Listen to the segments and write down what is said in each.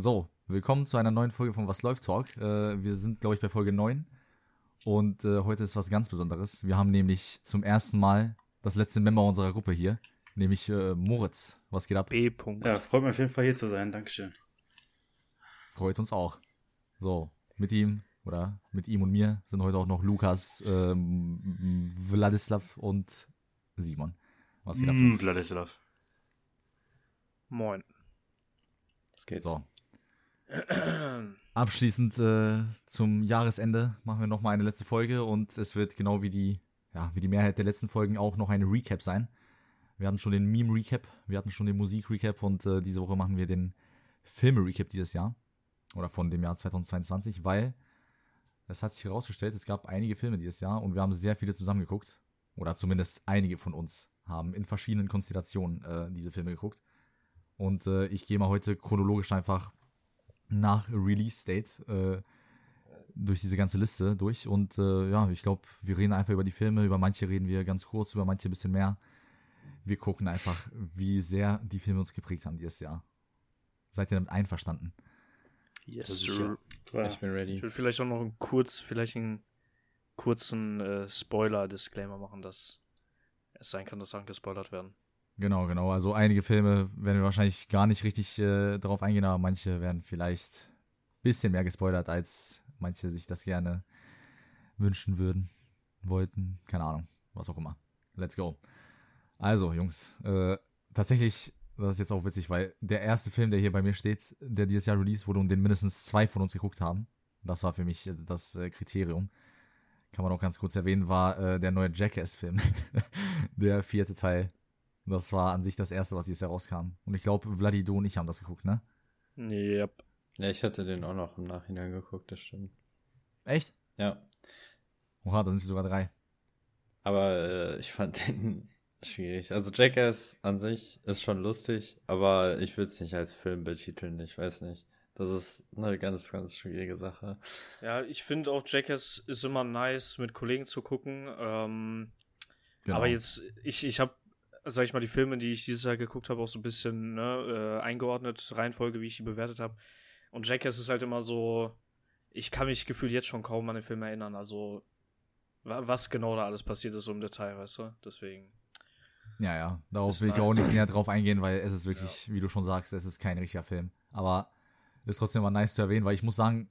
So, willkommen zu einer neuen Folge von Was läuft Talk. Äh, wir sind, glaube ich, bei Folge 9. Und äh, heute ist was ganz Besonderes. Wir haben nämlich zum ersten Mal das letzte Member unserer Gruppe hier, nämlich äh, Moritz. Was geht ab? B. -Punkt. Ja, freut mich auf jeden Fall hier zu sein. Dankeschön. Freut uns auch. So, mit ihm oder mit ihm und mir sind heute auch noch Lukas, ähm, Wladislav und Simon. Was geht ab? Mm, Vladislav. Moin. Das geht. So. Abschließend äh, zum Jahresende machen wir nochmal eine letzte Folge und es wird genau wie die, ja, wie die Mehrheit der letzten Folgen auch noch eine Recap sein. Wir hatten schon den Meme-Recap, wir hatten schon den Musik-Recap und äh, diese Woche machen wir den Filme-Recap dieses Jahr. Oder von dem Jahr 2022, weil es hat sich herausgestellt, es gab einige Filme dieses Jahr und wir haben sehr viele zusammengeguckt. Oder zumindest einige von uns haben in verschiedenen Konstellationen äh, diese Filme geguckt. Und äh, ich gehe mal heute chronologisch einfach nach Release Date äh, durch diese ganze Liste durch. Und äh, ja, ich glaube, wir reden einfach über die Filme. Über manche reden wir ganz kurz, über manche ein bisschen mehr. Wir gucken einfach, wie sehr die Filme uns geprägt haben dieses Jahr. Seid ihr damit einverstanden? Yes, sir. ja. Ich bin ready. Ich will vielleicht auch noch einen kurz, vielleicht einen kurzen äh, Spoiler-Disclaimer machen, dass es sein kann, dass Sachen gespoilert werden. Genau, genau. Also einige Filme werden wir wahrscheinlich gar nicht richtig äh, darauf eingehen, aber manche werden vielleicht ein bisschen mehr gespoilert, als manche sich das gerne wünschen würden, wollten. Keine Ahnung, was auch immer. Let's go. Also, Jungs, äh, tatsächlich, das ist jetzt auch witzig, weil der erste Film, der hier bei mir steht, der dieses Jahr released wurde und den mindestens zwei von uns geguckt haben, das war für mich äh, das äh, Kriterium. Kann man auch ganz kurz erwähnen, war äh, der neue Jackass-Film. der vierte Teil. Das war an sich das erste, was dieses Jahr rauskam. Und ich glaube, Vladi, du und ich haben das geguckt, ne? Yep. Ja, ich hatte den auch noch im Nachhinein geguckt, das stimmt. Echt? Ja. Oha, da sind sogar drei. Aber äh, ich fand den schwierig. Also Jackass an sich ist schon lustig, aber ich würde es nicht als Film betiteln, ich weiß nicht. Das ist eine ganz, ganz schwierige Sache. Ja, ich finde auch Jackass ist immer nice, mit Kollegen zu gucken. Ähm, Genau. Aber jetzt, ich, ich habe, sag ich mal, die Filme, die ich dieses Jahr geguckt habe, auch so ein bisschen ne, äh, eingeordnet, Reihenfolge, wie ich die bewertet habe. Und Jackass ist halt immer so, ich kann mich gefühlt jetzt schon kaum an den Film erinnern. Also, wa- was genau da alles passiert ist so im Detail, weißt du? Deswegen. Ja, ja. Darauf will ich auch nicht näher drauf eingehen, weil es ist wirklich, wie du schon sagst, es ist kein richtiger Film. Aber ist trotzdem mal nice zu erwähnen, weil ich muss sagen,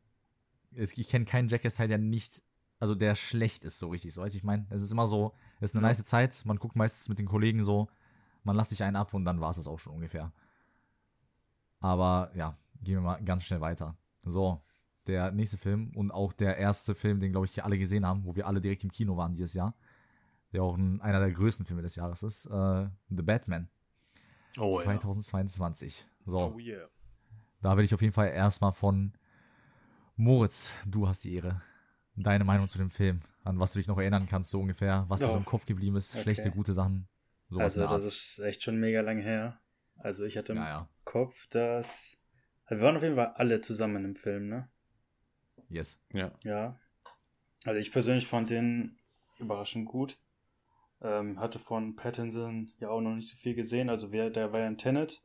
es, ich kenne keinen Jackass-Teil, der nicht, also der schlecht ist, so richtig, so weißt du, ich meine, es ist immer so, es ist eine nice Zeit, man guckt meistens mit den Kollegen so, man lässt sich einen ab und dann war es das auch schon ungefähr. Aber ja, gehen wir mal ganz schnell weiter. So, der nächste Film und auch der erste Film, den glaube ich hier alle gesehen haben, wo wir alle direkt im Kino waren dieses Jahr, der auch ein, einer der größten Filme des Jahres ist, äh, The Batman. Oh, ja. 2022. So, Oh yeah. da will ich auf jeden Fall erstmal von Moritz, du hast die Ehre. Deine Meinung zu dem Film, an was du dich noch erinnern kannst, so ungefähr, was dir so Oh, im Kopf geblieben ist, okay. schlechte, gute Sachen, sowas Also, das ist echt schon mega lang her. Also, ich hatte im ja, ja, Kopf, dass. Also, wir waren auf jeden Fall alle zusammen im Film, ne? Ja. yes. Ja. Also, ich persönlich fand den überraschend gut. Ähm, hatte von Pattinson ja auch noch nicht so viel gesehen. Also, wer, der war ja in Tenet.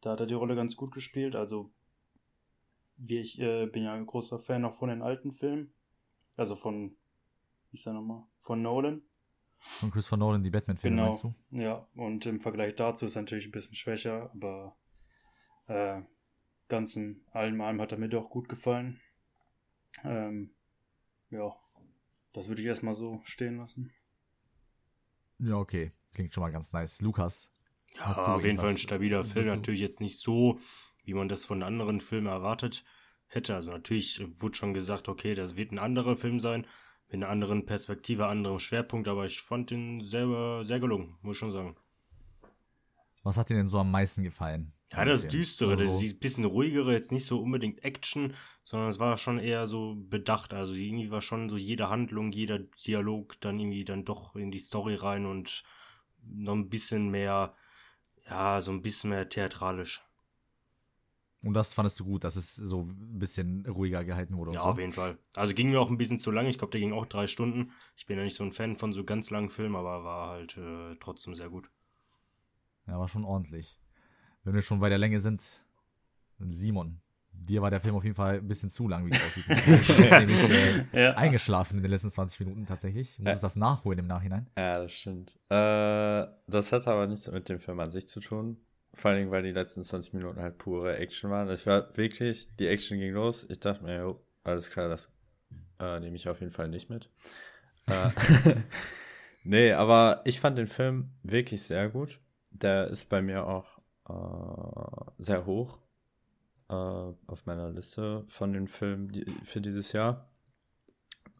Da hat er die Rolle ganz gut gespielt. Also, wie ich äh, bin ja ein großer Fan auch von den alten Filmen. Also von, wie ist der nochmal? Von Nolan. Von Christopher Nolan, die Batman-Filme, Genau. meinst du? Ja, und im Vergleich dazu ist er natürlich ein bisschen schwächer, aber äh, ganz in allem, allem hat er mir doch gut gefallen. Ähm, ja, das würde ich erstmal so stehen lassen. Ja, okay. Klingt schon mal ganz nice. Lukas, Ja, Hast du auf jeden Fall ein stabiler Film. dazu? Natürlich jetzt nicht so, wie man das von anderen Filmen erwartet hätte. Also natürlich wurde schon gesagt, okay, das wird ein anderer Film sein, mit einer anderen Perspektive, anderem Schwerpunkt, aber ich fand den selber sehr gelungen, muss ich schon sagen. was hat dir denn so am meisten gefallen? Ja, das? Düstere, Also, das ist bisschen ruhigere, jetzt nicht so unbedingt Action, sondern es war schon eher so bedacht. Also irgendwie war schon so jede Handlung, jeder Dialog dann irgendwie dann doch in die Story rein und noch ein bisschen mehr, ja, so ein bisschen mehr theatralisch. Und das fandest du gut, dass es so ein bisschen ruhiger gehalten wurde und Ja, so? auf jeden Fall. Also ging mir auch ein bisschen zu lang. Ich glaube, der ging auch drei Stunden. Ich bin ja nicht so ein Fan von so ganz langen Filmen, aber war halt äh, trotzdem sehr gut. Ja, war schon ordentlich. Wenn wir schon bei der Länge sind, Simon, dir war der Film auf jeden Fall ein bisschen zu lang, wie es aussieht. Du bist nämlich äh, Ja. eingeschlafen in den letzten 20 Minuten tatsächlich. Du musstest Ja. das nachholen im Nachhinein. Ja, das stimmt. Äh, das hat aber nichts mit dem Film an sich zu tun. Vor allen Dingen, weil die letzten 20 Minuten halt pure Action waren. Ich war wirklich, die Action ging los. Ich dachte mir, jo, alles klar, das äh, nehme ich auf jeden Fall nicht mit. äh, nee, aber ich fand den Film wirklich sehr gut. Der ist bei mir auch äh, sehr hoch äh, auf meiner Liste von den Filmen die, für dieses Jahr.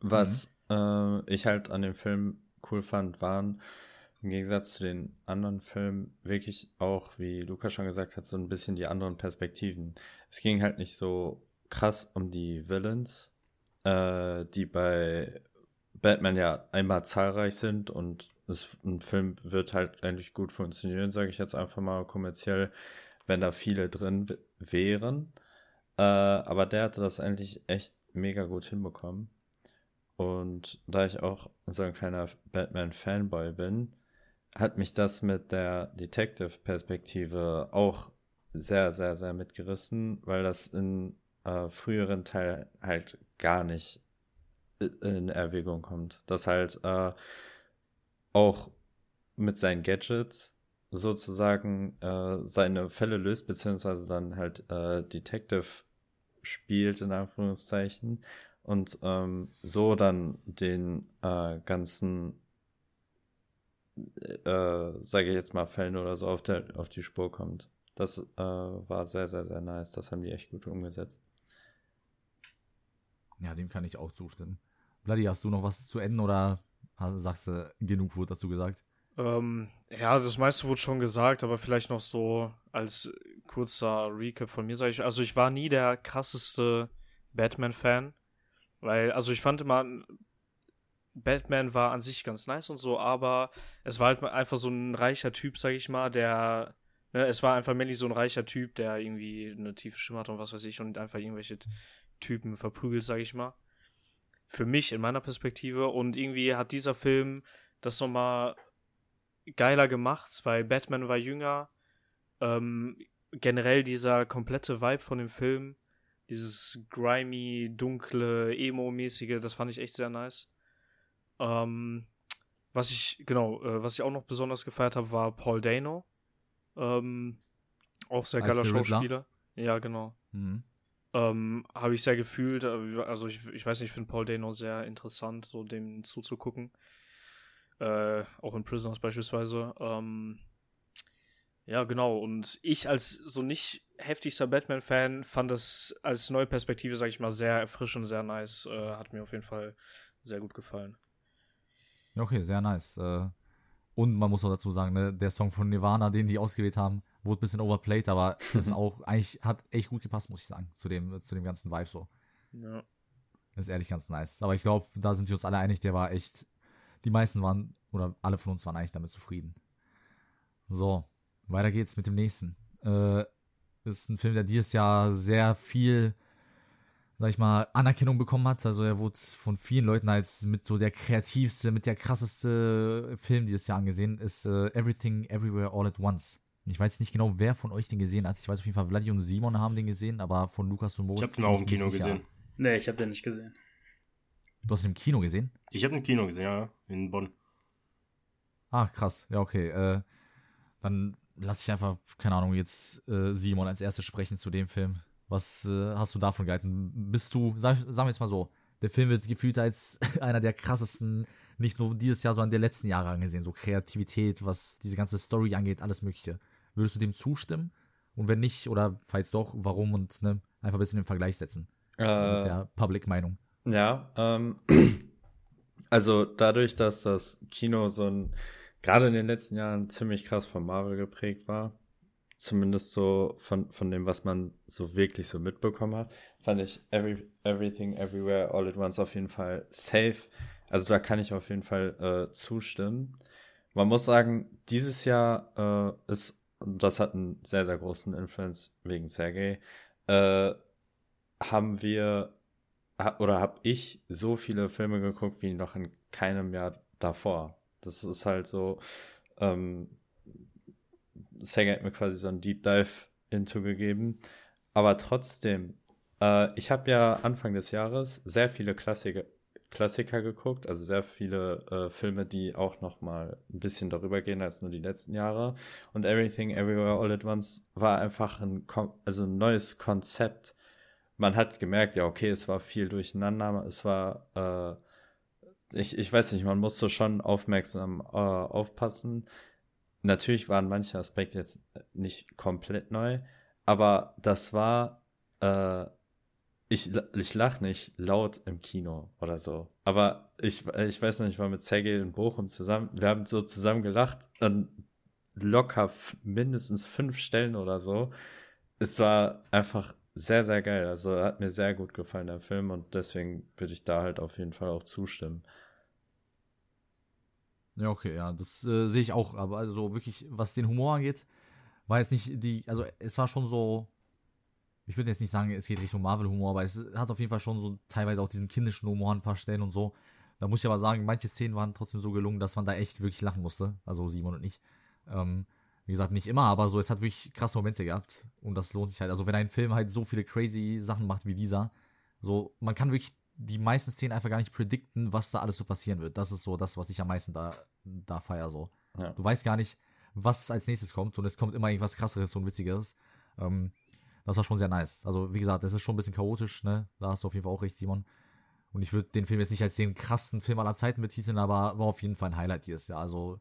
Was äh, ich halt an dem Film cool fand, waren im Gegensatz zu den anderen Filmen wirklich auch, wie Luca schon gesagt hat, so ein bisschen die anderen Perspektiven. Es ging halt nicht so krass um die Villains, äh, die bei Batman ja einmal zahlreich sind und es, ein Film wird halt eigentlich gut funktionieren, sage ich jetzt einfach mal kommerziell, wenn da viele drin wären. Äh, aber der hatte das eigentlich echt mega gut hinbekommen. Und da ich auch so ein kleiner Batman-Fanboy bin, hat mich das mit der Detective-Perspektive auch sehr, sehr, sehr mitgerissen, weil das in äh, früheren Teilen halt gar nicht in Erwägung kommt. Dass halt äh, auch mit seinen Gadgets sozusagen äh, seine Fälle löst, beziehungsweise dann halt äh, Detective spielt, in Anführungszeichen, und ähm, so dann den äh, ganzen, äh, sage ich jetzt mal, Fällen oder so auf, der, auf die Spur kommt. Das äh, war sehr, sehr, sehr nice. Das haben die echt gut umgesetzt. Ja, dem kann ich auch zustimmen. Bloody, hast du noch was zu enden oder hast- sagst du, genug wurde dazu gesagt? Ähm, ja, das meiste wurde schon gesagt, aber vielleicht noch so als kurzer Recap von mir, sage ich. Also ich war nie der krasseste Batman-Fan, weil, also ich fand immer, Batman war an sich ganz nice und so, aber es war halt einfach so ein reicher Typ, sag ich mal, der, ne, es war einfach männlich so ein reicher Typ, der irgendwie eine tiefe Stimme hat und was weiß ich und einfach irgendwelche Typen verprügelt, sag ich mal. Für mich in meiner Perspektive und irgendwie hat dieser Film das nochmal geiler gemacht, weil Batman war jünger. Ähm, generell dieser komplette Vibe von dem Film, dieses grimy, dunkle, emo-mäßige, das fand ich echt sehr nice. Ähm, was ich, genau, äh, was ich auch noch besonders gefeiert habe, war Paul Dano. Ähm, auch sehr geiler? Schauspieler. Ja, genau. Mhm. Ähm, habe ich sehr gefühlt. äh, Also ich, ich weiß nicht, ich finde Paul Dano sehr interessant, so dem zuzugucken. Äh, auch in Prisoners beispielsweise. Ähm, ja, genau. Und ich als so nicht heftigster Batman-Fan fand das als neue Perspektive, sag ich mal, sehr erfrischend, sehr nice. Äh, hat mir auf jeden Fall sehr gut gefallen. Ja, okay, sehr nice. Äh, Und man muss auch dazu sagen, ne, der Song von Nirvana, den die ausgewählt haben, wurde ein bisschen overplayed, aber ist auch eigentlich hat echt gut gepasst, muss ich sagen, zu dem, zu dem ganzen Vibe so. Ja. Das ist ehrlich ganz nice. Aber ich glaube, da sind wir uns alle einig, der war echt, die meisten waren, oder alle von uns waren eigentlich damit zufrieden. So, weiter geht's mit dem nächsten. Äh, ist ein Film, der dieses Jahr sehr viel, sag ich mal, Anerkennung bekommen hat. Also er wurde von vielen Leuten als mit so der kreativste, mit der krasseste Film dieses Jahr angesehen, ist äh, Everything Everywhere All at Once. Ich weiß nicht genau, wer von euch den gesehen hat. Ich weiß auf jeden Fall, Vladi und Simon haben den gesehen, aber von Lukas und Moritz. Ich habe den auch im Kino gesehen. Nee, ich habe den nicht gesehen. Du hast ihn im Kino gesehen? Ich habe ein Kino gesehen, ja, in Bonn. Ach, krass. Ja, okay. Äh, dann lass ich einfach, keine Ahnung, jetzt äh, Simon als erstes sprechen zu dem Film. Was äh, hast du davon gehalten? Bist du, sag, sagen wir jetzt mal so, der Film wird gefühlt als einer der krassesten, nicht nur dieses Jahr, sondern der letzten Jahre angesehen. So Kreativität, was diese ganze Story angeht, alles Mögliche. Würdest du dem zustimmen? Und wenn nicht, oder falls doch, warum und ne, einfach ein bisschen im Vergleich setzen mit Äh, der Public-Meinung. Ja, ähm, also dadurch, dass das Kino so ein, gerade in den letzten Jahren ziemlich krass von Marvel geprägt war, zumindest so von, von dem, was man so wirklich so mitbekommen hat, fand ich Every, Everything Everywhere All at Once auf jeden Fall safe. Also da kann ich auf jeden Fall äh, zustimmen. Man muss sagen, dieses Jahr äh, ist, und das hat einen sehr, sehr großen Influence wegen Sergei, äh, haben wir ha- oder habe ich so viele Filme geguckt wie noch in keinem Jahr davor. Das ist halt so, ähm, Sega hat mir quasi so einen Deep Dive into gegeben. aber trotzdem, äh, ich habe ja Anfang des Jahres sehr viele Klassiker, Klassiker geguckt, also sehr viele äh, Filme, die auch noch mal ein bisschen darüber gehen als nur die letzten Jahre. Und Everything Everywhere All at Once war einfach ein, also ein neues Konzept. Man hat gemerkt, ja, okay, es war viel durcheinander, es war, äh, ich, ich weiß nicht, man musste schon aufmerksam äh, aufpassen. Natürlich waren manche Aspekte jetzt nicht komplett neu, aber das war, äh, ich, ich lach nicht laut im Kino oder so. Aber ich, ich weiß noch, ich war mit Sergei in Bochum zusammen, wir haben so zusammen gelacht, dann locker mindestens fünf Stellen oder so. Es war einfach sehr, sehr geil. Also hat mir sehr gut gefallen, der Film, und deswegen würde ich da halt auf jeden Fall auch zustimmen. Ja, okay, ja, das äh, sehe ich auch. Aber also wirklich, was den Humor angeht, war jetzt nicht die, also es war schon so, ich würde jetzt nicht sagen, es geht Richtung Marvel-Humor, aber es hat auf jeden Fall schon so teilweise auch diesen kindischen Humor an ein paar Stellen und so. Da muss ich aber sagen, manche Szenen waren trotzdem so gelungen, dass man da echt wirklich lachen musste. Also Simon und ich. Ähm, wie gesagt, nicht immer, aber so, es hat wirklich krasse Momente gehabt. Und das lohnt sich halt. Also, wenn ein Film halt so viele crazy Sachen macht wie dieser, so, man kann wirklich die meisten Szenen einfach gar nicht predikten, was da alles so passieren wird. Das ist so das, was ich am meisten da, da feier, so. Ja. Du weißt gar nicht, was als nächstes kommt und es kommt immer irgendwas krasseres und witzigeres. Ähm, das war schon sehr nice. Also, wie gesagt, es ist schon ein bisschen chaotisch, ne? Da hast du auf jeden Fall auch recht, Simon. Und ich würde den Film jetzt nicht als den krassen Film aller Zeiten betiteln, aber war auf jeden Fall ein Highlight dieses Jahr. Also,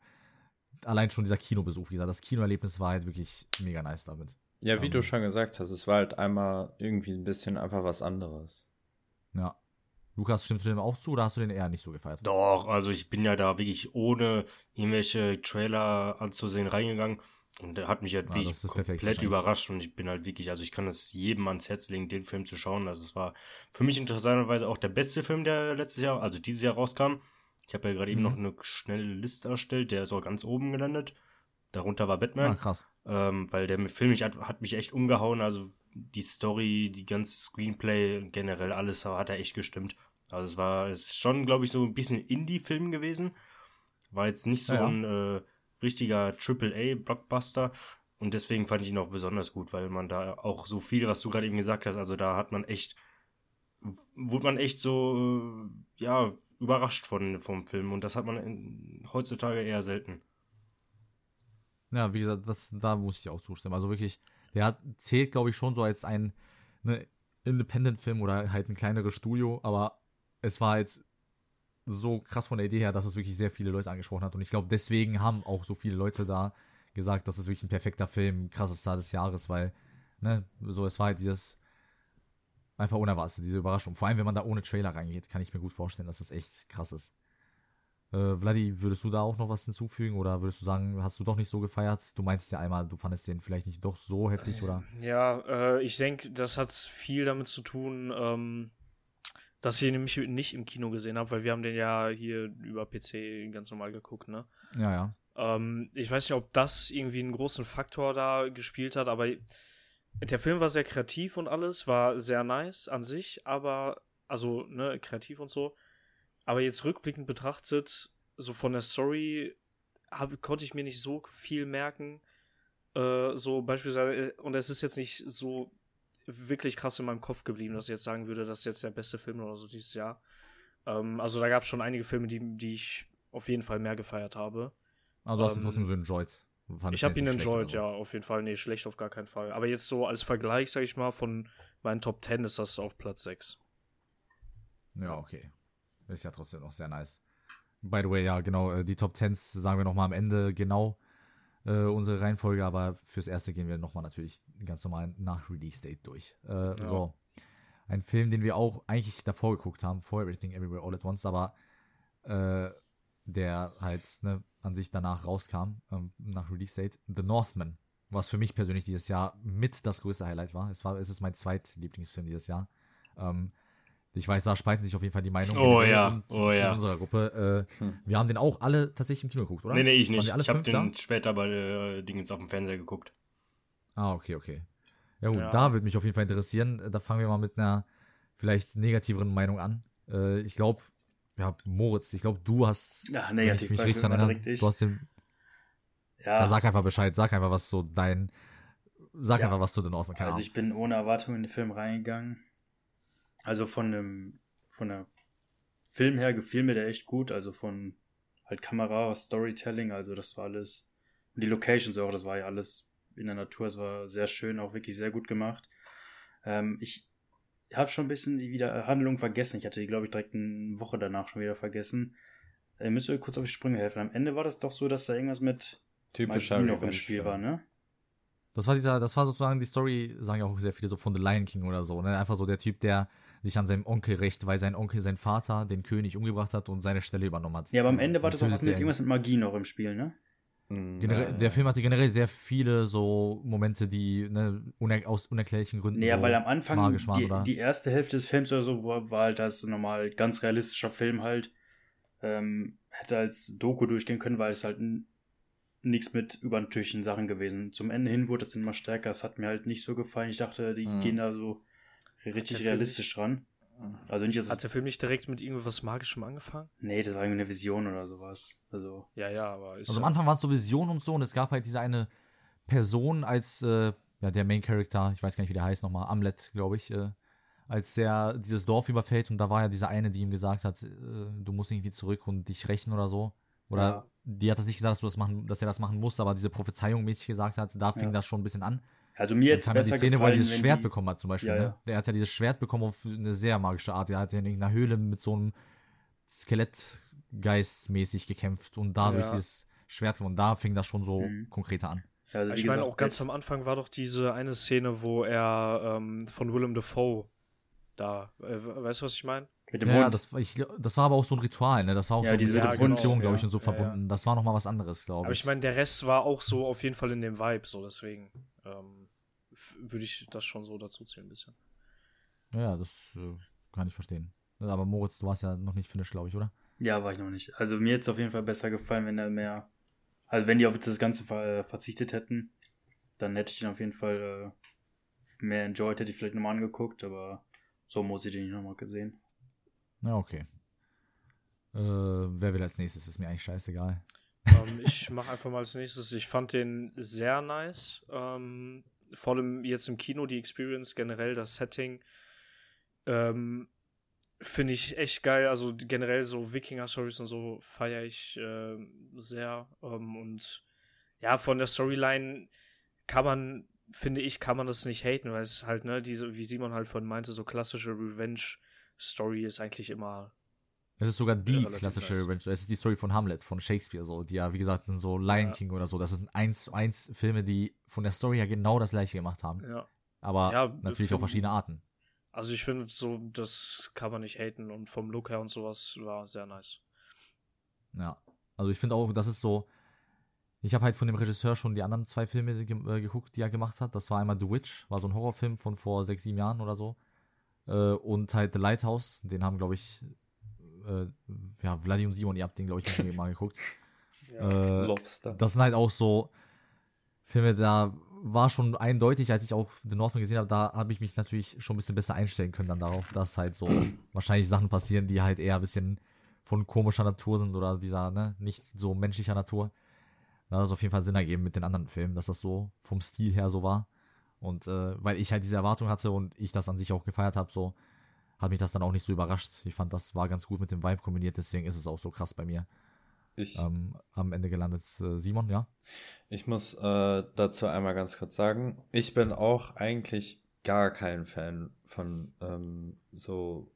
allein schon dieser Kinobesuch, wie gesagt, das Kinoerlebnis war halt wirklich mega nice damit. Ja, wie um, du ähm, schon gesagt hast, es war halt einmal irgendwie ein bisschen einfach was anderes. Ja. Lukas, stimmst du dem auch zu oder hast du den eher nicht so gefeiert? Doch, also ich bin ja da wirklich ohne irgendwelche Trailer anzusehen reingegangen und der hat mich halt ja, wirklich komplett überrascht und ich bin halt wirklich, also ich kann es jedem ans Herz legen, den Film zu schauen. Also es war für mich interessanterweise auch der beste Film, der letztes Jahr, also dieses Jahr rauskam. Ich habe ja gerade mhm. eben noch eine schnelle Liste erstellt, der ist auch ganz oben gelandet. Darunter war Batman. Ah, krass. Ähm, weil der Film mich, hat, hat mich echt umgehauen. Also die Story, die ganze Screenplay, generell alles hat er echt gestimmt. Also es war ist schon, glaube ich, so ein bisschen Indie-Film gewesen. War jetzt nicht so ja, ein äh, richtiger AAA-Blockbuster. Und deswegen fand ich ihn auch besonders gut, weil man da auch so viel, was du gerade eben gesagt hast, also da hat man echt, wurde man echt so, äh, ja, überrascht von, vom Film. Und das hat man in, heutzutage eher selten. Ja, wie gesagt, das, da muss ich auch zustimmen. Also wirklich, der hat, zählt, glaube ich, schon so als ein ne, Independent-Film oder halt ein kleineres Studio, aber es war halt so krass von der Idee her, dass es wirklich sehr viele Leute angesprochen hat. Und ich glaube, deswegen haben auch so viele Leute da gesagt, das ist wirklich ein perfekter Film, krasses Star des Jahres, weil, ne, so, es war halt dieses einfach unerwartet, diese Überraschung. Vor allem, wenn man da ohne Trailer reingeht, kann ich mir gut vorstellen, dass das echt krass ist. Äh, Vladi, würdest du da auch noch was hinzufügen oder würdest du sagen, hast du doch nicht so gefeiert? Du meintest ja einmal, du fandest den vielleicht nicht doch so heftig, oder? Ja, äh, ich denke, das hat viel damit zu tun, ähm, dass ich ihn nämlich nicht im Kino gesehen habe, weil wir haben den ja hier über PC ganz normal geguckt, ne? Ja, ja. Ähm, ich weiß nicht, ob das irgendwie einen großen Faktor da gespielt hat, aber der Film war sehr kreativ und alles, war sehr nice an sich, aber, also, ne, kreativ und so. Aber jetzt rückblickend betrachtet, so von der Story, hab, konnte ich mir nicht so viel merken. Äh, so beispielsweise, und es ist jetzt nicht so wirklich krass in meinem Kopf geblieben, dass ich jetzt sagen würde, das ist jetzt der beste Film oder so dieses Jahr. Ähm, also da gab es schon einige Filme, die, die ich auf jeden Fall mehr gefeiert habe. Aber du hast ihn ähm, trotzdem so enjoyed. ich habe ihn enjoyed, ja, auf jeden Fall. Nee, schlecht auf gar keinen Fall. Aber jetzt so als Vergleich, sag ich mal, von meinen Top 10 ist das auf Platz 6. Ja, okay. Ist ja trotzdem noch sehr nice. By the way, ja, genau, äh, die Top 10s sagen wir nochmal am Ende genau äh, unsere Reihenfolge, aber fürs erste gehen wir nochmal natürlich ganz normal nach Release Date durch. Äh, ja. So. Ein Film, den wir auch eigentlich davor geguckt haben, vor Everything Everywhere All at Once, aber äh, der halt ne, an sich danach rauskam, ähm, nach Release Date, The Northman, was für mich persönlich dieses Jahr mit das größte Highlight war. Es war, es ist mein zweitlieblingsfilm dieses Jahr. Ähm, ich weiß, da spalten sich auf jeden Fall die Meinungen. Oh ja, oh ja. In unserer Gruppe. Äh, hm. Wir haben den auch alle tatsächlich im Kino geguckt, oder? Nee, nee, ich nicht. Ich habe den später bei äh, Dingens auf dem Fernseher geguckt. Ah, okay, okay. Ja gut, ja. da würde mich auf jeden Fall interessieren. Da fangen wir mal mit einer vielleicht negativeren Meinung an. Äh, ich glaube, ja, Moritz, ich glaube, du hast, ja, negativ, wenn ich mich richtig erinnere, du hast den, ja. ja. sag einfach Bescheid, sag einfach, was so dein sag Ja. einfach was zu The Northman, keine Also ich bin ohne Erwartung in den Film reingegangen. Also von dem, von der Film her gefiel mir der echt gut. Also von halt Kamera, Storytelling, also das war alles. Und die Locations auch, das war ja alles in der Natur, es war sehr schön, auch wirklich sehr gut gemacht. Ähm, ich habe schon ein bisschen die wieder Handlung vergessen. Ich hatte die, glaube ich, direkt eine Woche danach schon wieder vergessen. Ihr müsst mir kurz auf die Sprünge helfen. Am Ende war das doch so, dass da irgendwas mit Typischer Magie noch im Spiel war, ne? Das war dieser, das war sozusagen die Story, sagen ja auch sehr viele so von The Lion King oder so, ne? Einfach so der Typ, der sich an seinem Onkel rächt, weil sein Onkel, sein Vater, den König umgebracht hat und seine Stelle übernommen hat. Ja, aber am Ende war Und das auch was mit irgendwas mit Magie noch im Spiel, ne? Mhm. Generell, der Film hatte generell sehr viele so Momente, die ne, uner aus unerklärlichen Gründen. Naja, so weil am Anfang magisch waren, die, oder? die erste Hälfte des Films oder so war, war halt das normal ganz realistischer Film halt. Ähm, hätte als Doku durchgehen können, weil es halt n- nichts mit übernatürlichen Sachen gewesen. Zum Ende hin wurde es dann immer stärker. Es hat mir halt nicht so gefallen. Ich dachte, die Mhm. gehen da so richtig realistisch dran. Also nicht, Hat der Film nicht direkt mit irgendwas Magischem angefangen? Nee, das war irgendwie eine Vision oder sowas. Also. Ja, ja, aber ist. Also am Anfang war es so Vision und so und es gab halt diese eine Person als, äh, ja, der Main Character, ich weiß gar nicht, wie der heißt nochmal, Amlet, glaube ich, äh, als der dieses Dorf überfällt und da war ja diese eine, die ihm gesagt hat, äh, du musst irgendwie zurück und dich rächen oder so. Oder Ja. Die hat das nicht gesagt, dass, du das machen, dass er das machen muss, aber diese Prophezeiung mäßig gesagt hat, da fing Ja. das schon ein bisschen an. Also mir jetzt besser die Szene, wo er gefallen, dieses Schwert die, bekommen hat, zum Beispiel. Ja, ne? ja. Der hat ja dieses Schwert bekommen auf eine sehr magische Art. Der hat ja in irgendeiner Höhle mit so einem Skelettgeist mäßig gekämpft und dadurch Ja. dieses Schwert gewonnen. Da fing das schon so Mhm. konkreter an. Also ich meine, auch ganz am Anfang war doch diese eine Szene, wo er ähm, von Willem Dafoe da, äh, weißt du, was ich meine? Mit dem Ja, Hund. das, ich, das war aber auch so ein Ritual, ne? Das war auch Ja, so diese Devotion, glaube ich, ja. und so Ja, ja. verbunden. Das war nochmal was anderes, glaube ich. Aber ich meine, der Rest war auch so auf jeden Fall in dem Vibe, so deswegen ähm, würde ich das schon so dazu zählen ein bisschen. Ja, das äh, kann ich verstehen. Aber Moritz, du warst ja noch nicht finished, glaube ich, oder? Ja, war ich noch nicht. Also mir jetzt auf jeden Fall besser gefallen, wenn er mehr. Also wenn die auf das Ganze ver äh, verzichtet hätten, dann hätte ich ihn auf jeden Fall äh, mehr enjoyed, hätte ich vielleicht nochmal angeguckt, aber so muss ich den nicht nochmal gesehen. Ja, okay. Äh, wer will als nächstes? Ist mir eigentlich scheißegal. ähm, ich mache einfach mal als nächstes. Ich fand den sehr nice. Ähm, vor allem jetzt im Kino die Experience, generell das Setting. Ähm, Finde ich echt geil. Also generell so Wikinger-Stories und so feiere ich äh, sehr. Ähm, und ja, von der Storyline kann man, finde ich, kann man das nicht haten, weil es halt, ne, diese, wie Simon halt vorhin meinte, so klassische Revenge-Story ist eigentlich immer Es ist sogar die klassische nice. Revenge. Es ist die Story von Hamlet, von Shakespeare, so, die ja, wie gesagt, sind so Lion Ja. King oder so. Das sind eins zu eins Filme, die von der Story her genau das gleiche gemacht haben. ja. Aber Ja, natürlich auf verschiedene Arten. Also ich finde so, das kann man nicht haten und vom Look her und sowas war sehr nice. Ja. Also ich finde auch, das ist so. Ich habe halt von dem Regisseur schon die anderen zwei Filme ge äh, geguckt, die er gemacht hat. Das war einmal The Witch, war so ein Horrorfilm von vor sechs, sieben Jahren oder so. Äh, und halt The Lighthouse, den haben, glaube ich, äh, ja, Vladi und Simon, ihr habt den, glaube ich, mal geguckt. Äh, Lobster. das sind halt auch so Filme, da war schon eindeutig, als ich auch The Northman gesehen habe, da habe ich mich natürlich schon ein bisschen besser einstellen können dann darauf, dass halt so wahrscheinlich Sachen passieren, die halt eher ein bisschen von komischer Natur sind oder dieser, ne, nicht so menschlicher Natur. Da hat es auf jeden Fall Sinn ergeben mit den anderen Filmen, dass das so vom Stil her so war. Und äh, weil ich halt diese Erwartung hatte und ich das an sich auch gefeiert habe, so hat mich das dann auch nicht so überrascht. Ich fand, das war ganz gut mit dem Vibe kombiniert, deswegen ist es auch so krass bei mir Ich, ähm, am Ende gelandet. Äh, Simon, ja? ich muss äh, dazu einmal ganz kurz sagen, ich bin auch eigentlich gar kein Fan von ähm, so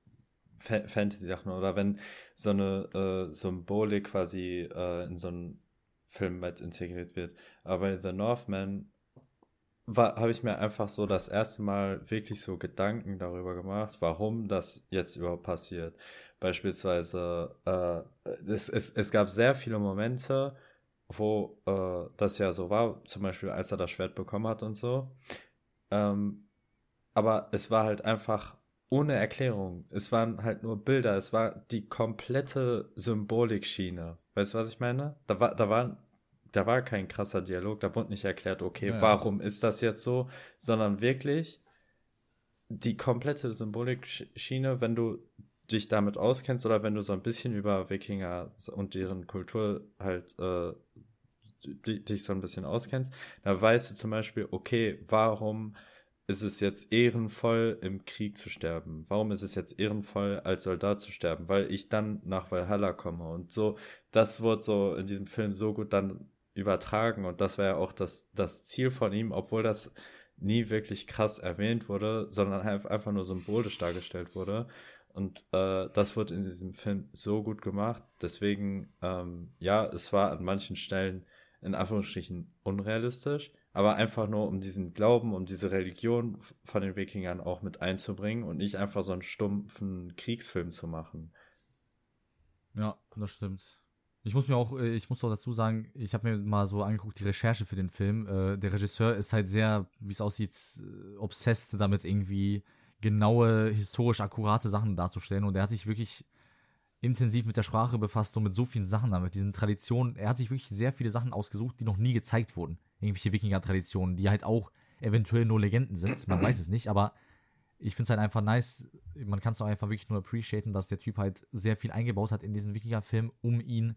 Fa Fantasy-Sachen oder wenn so eine äh, Symbolik quasi äh, in so einen Film mit integriert wird. Aber The Northman habe ich mir einfach so das erste Mal wirklich so Gedanken darüber gemacht, warum das jetzt überhaupt passiert. Beispielsweise, äh, es, es, es gab sehr viele Momente, wo äh, das ja so war, zum Beispiel als er das Schwert bekommen hat und so. Ähm, aber es war halt einfach ohne Erklärung. Es waren halt nur Bilder, es war die komplette Symbolikschiene. Weißt du, was ich meine? Da war, da war, da war kein krasser Dialog, da wurde nicht erklärt, okay, Ja. warum ist das jetzt so, sondern wirklich die komplette Symbolikschiene, wenn du dich damit auskennst oder wenn du so ein bisschen über Wikinger und deren Kultur halt äh, dich so ein bisschen auskennst, da weißt du zum Beispiel, okay, warum ist es jetzt ehrenvoll, im Krieg zu sterben? Warum ist es jetzt ehrenvoll, als Soldat zu sterben? Weil ich dann nach Valhalla komme. Und so, das wird so in diesem Film so gut dann übertragen. Und das war ja auch das, das Ziel von ihm, obwohl das nie wirklich krass erwähnt wurde, sondern einfach nur symbolisch dargestellt wurde. Und äh, das wird in diesem Film so gut gemacht. Deswegen, ähm, ja, es war an manchen Stellen in Anführungsstrichen unrealistisch, aber einfach nur um diesen Glauben, um diese Religion von den Wikingern auch mit einzubringen und nicht einfach so einen stumpfen Kriegsfilm zu machen. Ja, das stimmt. Ich muss mir auch, äh, ich muss auch dazu sagen, ich habe mir mal so angeguckt, die Recherche für den Film. Äh, der Regisseur ist halt sehr, wie es aussieht, äh, obsessed damit irgendwie genaue, historisch akkurate Sachen darzustellen. Und er hat sich wirklich intensiv mit der Sprache befasst und mit so vielen Sachen, mit diesen Traditionen. Er hat sich wirklich sehr viele Sachen ausgesucht, die noch nie gezeigt wurden. Irgendwelche Wikinger-Traditionen, die halt auch eventuell nur Legenden sind. Man weiß es nicht, aber ich finde es halt einfach nice. Man kann es auch einfach wirklich nur appreciaten, dass der Typ halt sehr viel eingebaut hat in diesen Wikinger-Film, um ihn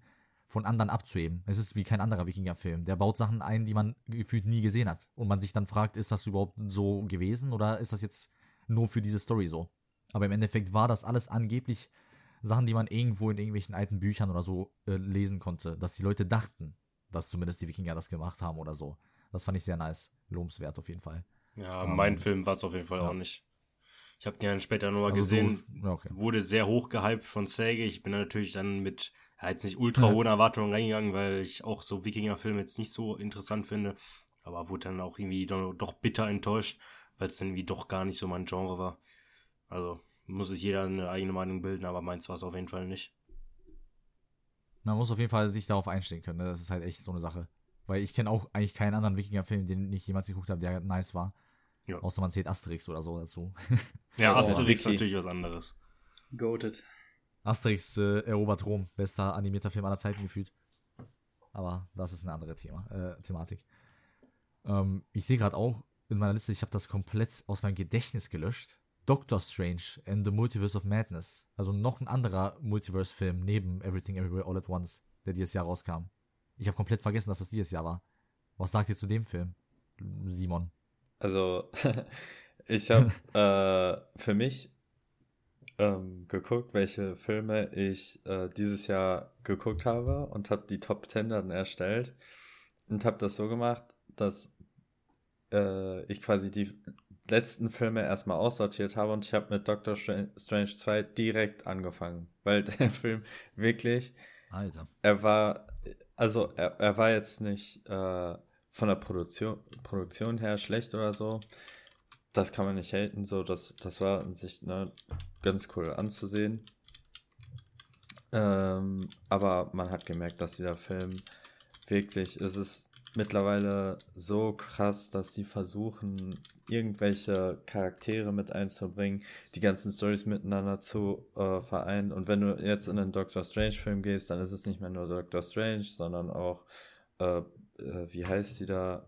von anderen abzuheben. Es ist wie kein anderer Wikinger-Film. Der baut Sachen ein, die man gefühlt nie gesehen hat. Und man sich dann fragt, ist das überhaupt so gewesen oder ist das jetzt nur für diese Story so. Aber im Endeffekt war das alles angeblich Sachen, die man irgendwo in irgendwelchen alten Büchern oder so äh, lesen konnte, dass die Leute dachten, dass zumindest die Wikinger das gemacht haben oder so. Das fand ich sehr nice. Lobenswert auf jeden Fall. Ja, um, mein Film war es auf jeden Fall ja. auch nicht. Ich habe den dann später nochmal also gesehen. So, okay. Wurde sehr hoch gehypt von Sage. Ich bin natürlich dann mit ja, jetzt nicht ultra hohen Erwartungen reingegangen, weil ich auch so Wikinger-Filme jetzt nicht so interessant finde. Aber wurde dann auch irgendwie doch, doch bitter enttäuscht weil es dann irgendwie doch gar nicht so mein Genre war. Also muss sich jeder eine eigene Meinung bilden, aber meins war es auf jeden Fall nicht. Man muss auf jeden Fall sich darauf einstellen können. Ne? Das ist halt echt so eine Sache. Weil ich kenne auch eigentlich keinen anderen Wikinger-Film, den ich jemals geguckt habe, der nice war. Ja. Außer man zählt Asterix oder so dazu. Ja, Asterix ist natürlich was anderes. Goated. Asterix äh, erobert Rom. Bester animierter Film aller Zeiten gefühlt. Aber das ist eine andere Thema, äh, Thematik. Ähm, ich sehe gerade auch, in meiner Liste, ich habe das komplett aus meinem Gedächtnis gelöscht. Doctor Strange and the Multiverse of Madness. Also noch ein anderer Multiverse-Film neben Everything Everywhere All at Once, der dieses Jahr rauskam. Ich habe komplett vergessen, dass das dieses Jahr war. Was sagt ihr zu dem Film, Simon? Also, ich habe äh, für mich ähm, geguckt, welche Filme ich äh, dieses Jahr geguckt habe und habe die Top 10 dann erstellt und habe das so gemacht, dass äh, ich quasi die letzten Filme erstmal aussortiert habe und ich habe mit Doctor Strange 2 direkt angefangen, weil der Film wirklich, Alter. er war, also er, er war jetzt nicht äh, von der Produktion, Produktion her schlecht oder so. Das kann man nicht haten, so das, das war an sich ne, ganz cool anzusehen. Ähm, aber man hat gemerkt, dass dieser Film wirklich, es ist mittlerweile so krass, dass sie versuchen, irgendwelche Charaktere mit einzubringen, die ganzen Stories miteinander zu äh, vereinen. Und wenn du jetzt in einen Doctor Strange-Film gehst, dann ist es nicht mehr nur Doctor Strange, sondern auch, äh, äh, wie heißt sie da?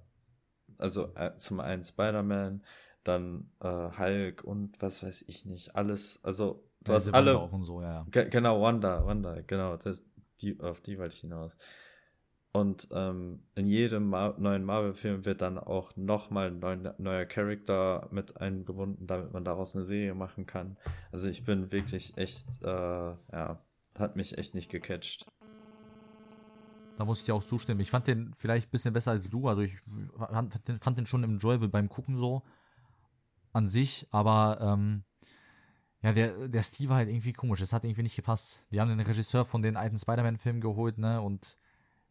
Also äh, zum einen Spider-Man, dann äh, Hulk und was weiß ich nicht, alles. Also du ja, hast alle. Auch und so, ja. Genau, Wanda, Wanda, genau, das, die, auf die wollte ich hinaus. Und ähm, in jedem Mar neuen Marvel-Film wird dann auch nochmal ein neuer, neuer Charakter mit eingebunden, damit man daraus eine Serie machen kann. Also ich bin wirklich echt, äh, ja, hat mich echt nicht gecatcht. Da muss ich dir auch zustimmen. Ich fand den vielleicht ein bisschen besser als du. Also ich fand den schon enjoyable beim Gucken so an sich, aber ähm, ja, der, der Stil war halt irgendwie komisch. Es hat irgendwie nicht gepasst. Die haben den Regisseur von den alten Spider-Man-Filmen geholt, ne? Und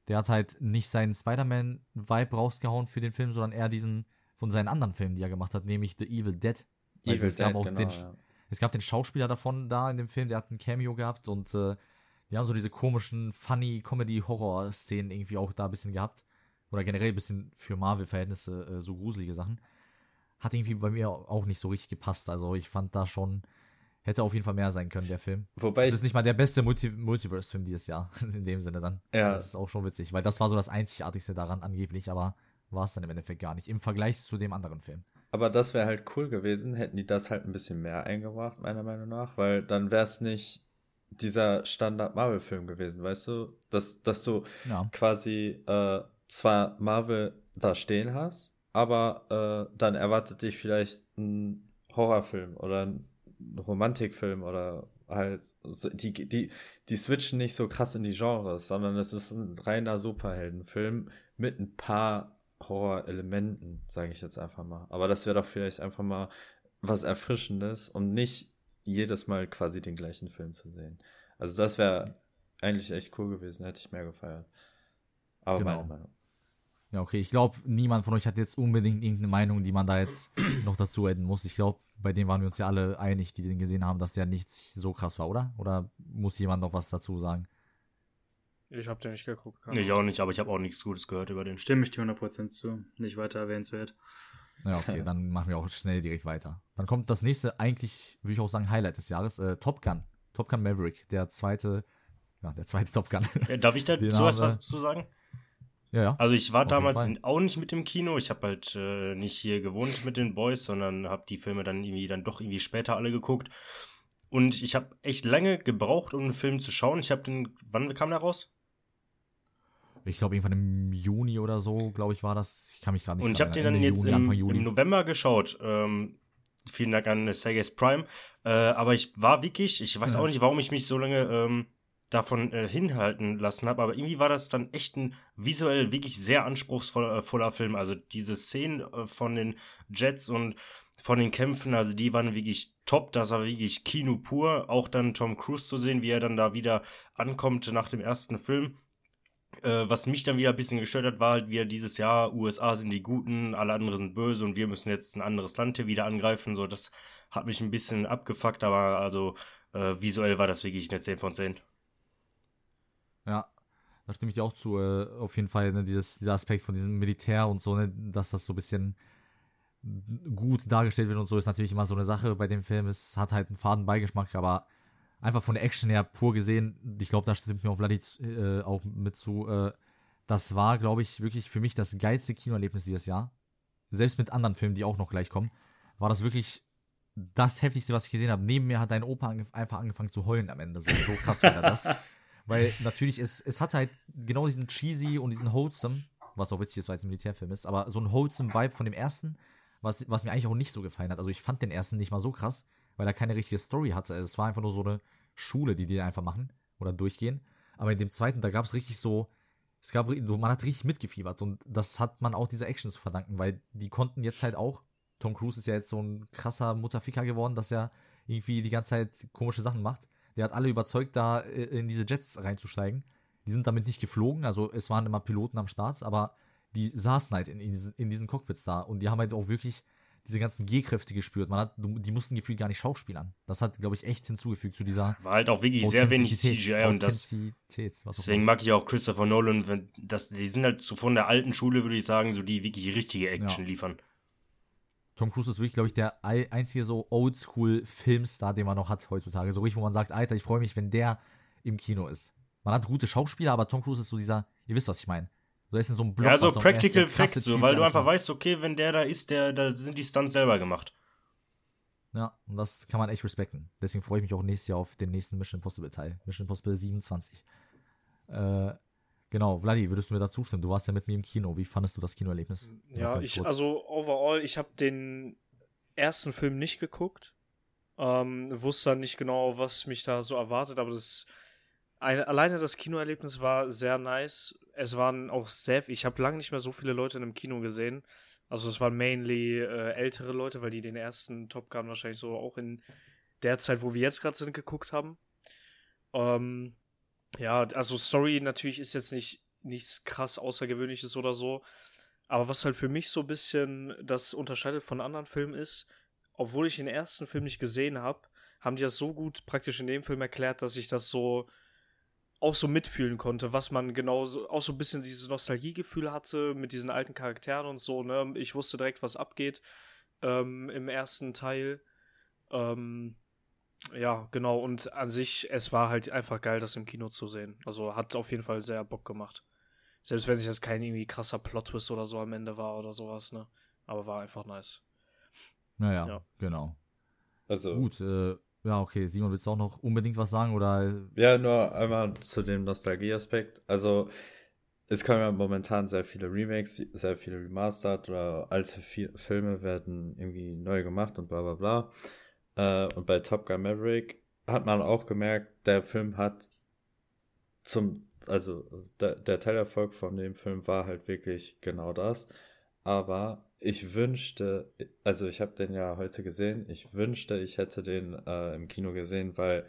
der hat halt nicht seinen Spider-Man-Vibe rausgehauen für den Film, sondern eher diesen von seinen anderen Filmen, die er gemacht hat, nämlich The Evil Dead. Evil es gab Dead, auch genau, den, ja. Es gab den Schauspieler davon da in dem Film, der hat ein Cameo gehabt und äh, die haben so diese komischen, funny Comedy-Horror-Szenen irgendwie auch da ein bisschen gehabt. Oder generell ein bisschen für Marvel-Verhältnisse äh, so gruselige Sachen. Hat irgendwie bei mir auch nicht so richtig gepasst. Also ich fand da schon, Hätte auf jeden Fall mehr sein können, der Film. Wobei. Es ist nicht mal der beste Multi Multiverse-Film dieses Jahr, in dem Sinne dann. Ja. Das ist auch schon witzig, weil das war so das Einzigartigste daran angeblich, aber war es dann im Endeffekt gar nicht. Im Vergleich zu dem anderen Film. Aber das wäre halt cool gewesen, hätten die das halt ein bisschen mehr eingebracht, meiner Meinung nach, weil dann wäre es nicht dieser Standard-Marvel-Film gewesen, weißt du? Dass, dass du ja. quasi äh, zwar Marvel da stehen hast, aber äh, dann erwartet dich vielleicht ein Horrorfilm oder ein Romantikfilm oder halt so, die, die, die switchen nicht so krass in die Genres, sondern es ist ein reiner Superheldenfilm mit ein paar Horrorelementen, sage ich jetzt einfach mal. Aber das wäre doch vielleicht einfach mal was Erfrischendes, um nicht jedes Mal quasi den gleichen Film zu sehen. Also das wäre eigentlich echt cool gewesen, hätte ich mehr gefeiert. Aber genau. meine Meinung. Ja, okay. Ich glaube, niemand von euch hat jetzt unbedingt irgendeine Meinung, die man da jetzt noch dazu adden muss. Ich glaube, bei dem waren wir uns ja alle einig, die den gesehen haben, dass der nicht so krass war, oder? Oder muss jemand noch was dazu sagen? Ich habe den nicht geguckt. Ich auch nicht, aber ich habe auch nichts Gutes gehört über den. Stimme ich dir 100% zu. Nicht weiter erwähnenswert. Ja, okay, dann machen wir auch schnell direkt weiter. Dann kommt das nächste, eigentlich würde ich auch sagen, Highlight des Jahres, äh, Top Gun. Top Gun Maverick, der zweite, ja, der zweite Top Gun. Darf ich da sowas was zu sagen? Ja, ja. Also ich war damals auch nicht mit dem Kino. Ich habe halt äh, nicht hier gewohnt mit den Boys, sondern habe die Filme dann irgendwie dann doch irgendwie später alle geguckt. Und ich habe echt lange gebraucht, um einen Film zu schauen. Ich habe den, wann kam der raus? Ich glaube, irgendwann im Juni oder so, glaube ich, war das. Ich kann mich gerade nicht Und ich habe den dann Ende jetzt Juni, im, im, November geschaut. Ähm, vielen Dank an Sergei Prime. Äh, aber ich war wirklich, ich weiß auch nicht, warum ich mich so lange ähm, davon äh, hinhalten lassen habe, aber irgendwie war das dann echt ein visuell wirklich sehr anspruchsvoller äh, Film. Also diese Szenen äh, von den Jets und von den Kämpfen, also die waren wirklich top, das war wirklich Kino pur. Auch dann Tom Cruise zu sehen, wie er dann da wieder ankommt nach dem ersten Film. Äh, was mich dann wieder ein bisschen gestört hat, war halt wieder dieses Jahr, USA sind die Guten, alle anderen sind böse und wir müssen jetzt ein anderes Land hier wieder angreifen. So, das hat mich ein bisschen abgefuckt, aber also äh, visuell war das wirklich eine 10 von 10. Da stimme ich dir auch zu. Äh, auf jeden Fall ne, dieses, dieser Aspekt von diesem Militär und so, ne, dass das so ein bisschen gut dargestellt wird und so, ist natürlich immer so eine Sache bei dem Film. Es hat halt einen faden Beigeschmack, aber einfach von der Action her pur gesehen, ich glaube, da stimmt mir auch Vladi äh, auch mit zu. Äh, das war, glaube ich, wirklich für mich das geilste Kinoerlebnis dieses Jahr. Selbst mit anderen Filmen, die auch noch gleich kommen, war das wirklich das heftigste, was ich gesehen habe. Neben mir hat dein Opa angef einfach angefangen zu heulen am Ende. So, so krass war das. Weil natürlich, es, es hat halt genau diesen cheesy und diesen wholesome, was auch witzig ist, weil es ein Militärfilm ist, aber so ein wholesome Vibe von dem ersten, was, was mir eigentlich auch nicht so gefallen hat. Also ich fand den ersten nicht mal so krass, weil er keine richtige Story hatte. Es war einfach nur so eine Schule, die die einfach machen oder durchgehen. Aber in dem zweiten, da gab es richtig so, es gab, man hat richtig mitgefiebert und das hat man auch dieser Action zu verdanken, weil die konnten jetzt halt auch, Tom Cruise ist ja jetzt so ein krasser Mutterficker geworden, dass er irgendwie die ganze Zeit komische Sachen macht. Der hat alle überzeugt, da äh, in diese Jets reinzusteigen. Die sind damit nicht geflogen, also es waren immer Piloten am Start, aber die saßen halt in, in, diesen, in diesen Cockpits da und die haben halt auch wirklich diese ganzen G-Kräfte gespürt. Man hat, die mussten gefühlt gar nicht schauspielern. Das hat, glaube ich, echt hinzugefügt zu dieser. War halt auch wirklich sehr wenig CGI und das. Deswegen mag ich auch Christopher Nolan, wenn das, die sind halt so von der alten Schule, würde ich sagen, so die wirklich richtige Action ja. liefern. Tom Cruise ist wirklich, glaube ich, der einzige so Oldschool-Filmstar, den man noch hat heutzutage. So richtig, wo man sagt, Alter, ich freue mich, wenn der im Kino ist. Man hat gute Schauspieler, aber Tom Cruise ist so dieser, ihr wisst, was ich meine. So ist in so einem Block, Ja, so Practical Facts, so, weil du einfach macht. weißt, okay, wenn der da ist, der, da sind die Stunts selber gemacht. Ja, und das kann man echt respekten. Deswegen freue ich mich auch nächstes Jahr auf den nächsten Mission Impossible Teil. Mission Impossible 27. Äh, Genau, Vladi, würdest du mir da zustimmen? Du warst ja mit mir im Kino. Wie fandest du das Kinoerlebnis? Ja, ich, also overall, ich habe den ersten Film nicht geguckt. Ähm, wusste dann nicht genau, was mich da so erwartet, aber das ein, alleine das Kinoerlebnis war sehr nice. Es waren auch sehr, ich habe lange nicht mehr so viele Leute in einem Kino gesehen. Also es waren mainly äh, ältere Leute, weil die den ersten Top Gun wahrscheinlich so auch in der Zeit, wo wir jetzt gerade sind, geguckt haben. Ähm, ja, also Story natürlich ist jetzt nicht nichts krass Außergewöhnliches oder so. Aber was halt für mich so ein bisschen das unterscheidet von anderen Filmen ist, obwohl ich den ersten Film nicht gesehen habe, haben die das so gut praktisch in dem Film erklärt, dass ich das so auch so mitfühlen konnte, was man genau so, auch so ein bisschen dieses Nostalgiegefühl hatte mit diesen alten Charakteren und so, ne? Ich wusste direkt, was abgeht ähm, im ersten Teil. Ähm, ja, genau. Und an sich, es war halt einfach geil, das im Kino zu sehen. Also hat auf jeden Fall sehr Bock gemacht. Selbst wenn es jetzt kein irgendwie krasser Plot-Twist oder so am Ende war oder sowas, ne? Aber war einfach nice. Naja, ja. genau. Also. Gut, äh, ja, okay. Simon, willst du auch noch unbedingt was sagen? Oder? Ja, nur einmal zu dem Nostalgie-Aspekt. Also, es kommen ja momentan sehr viele Remakes, sehr viele Remastered oder alte Fi Filme werden irgendwie neu gemacht und bla bla bla. Äh, und bei Top Gun Maverick hat man auch gemerkt, der Film hat zum, also der, der Teilerfolg von dem Film war halt wirklich genau das. Aber ich wünschte, also ich habe den ja heute gesehen, ich wünschte, ich hätte den äh, im Kino gesehen, weil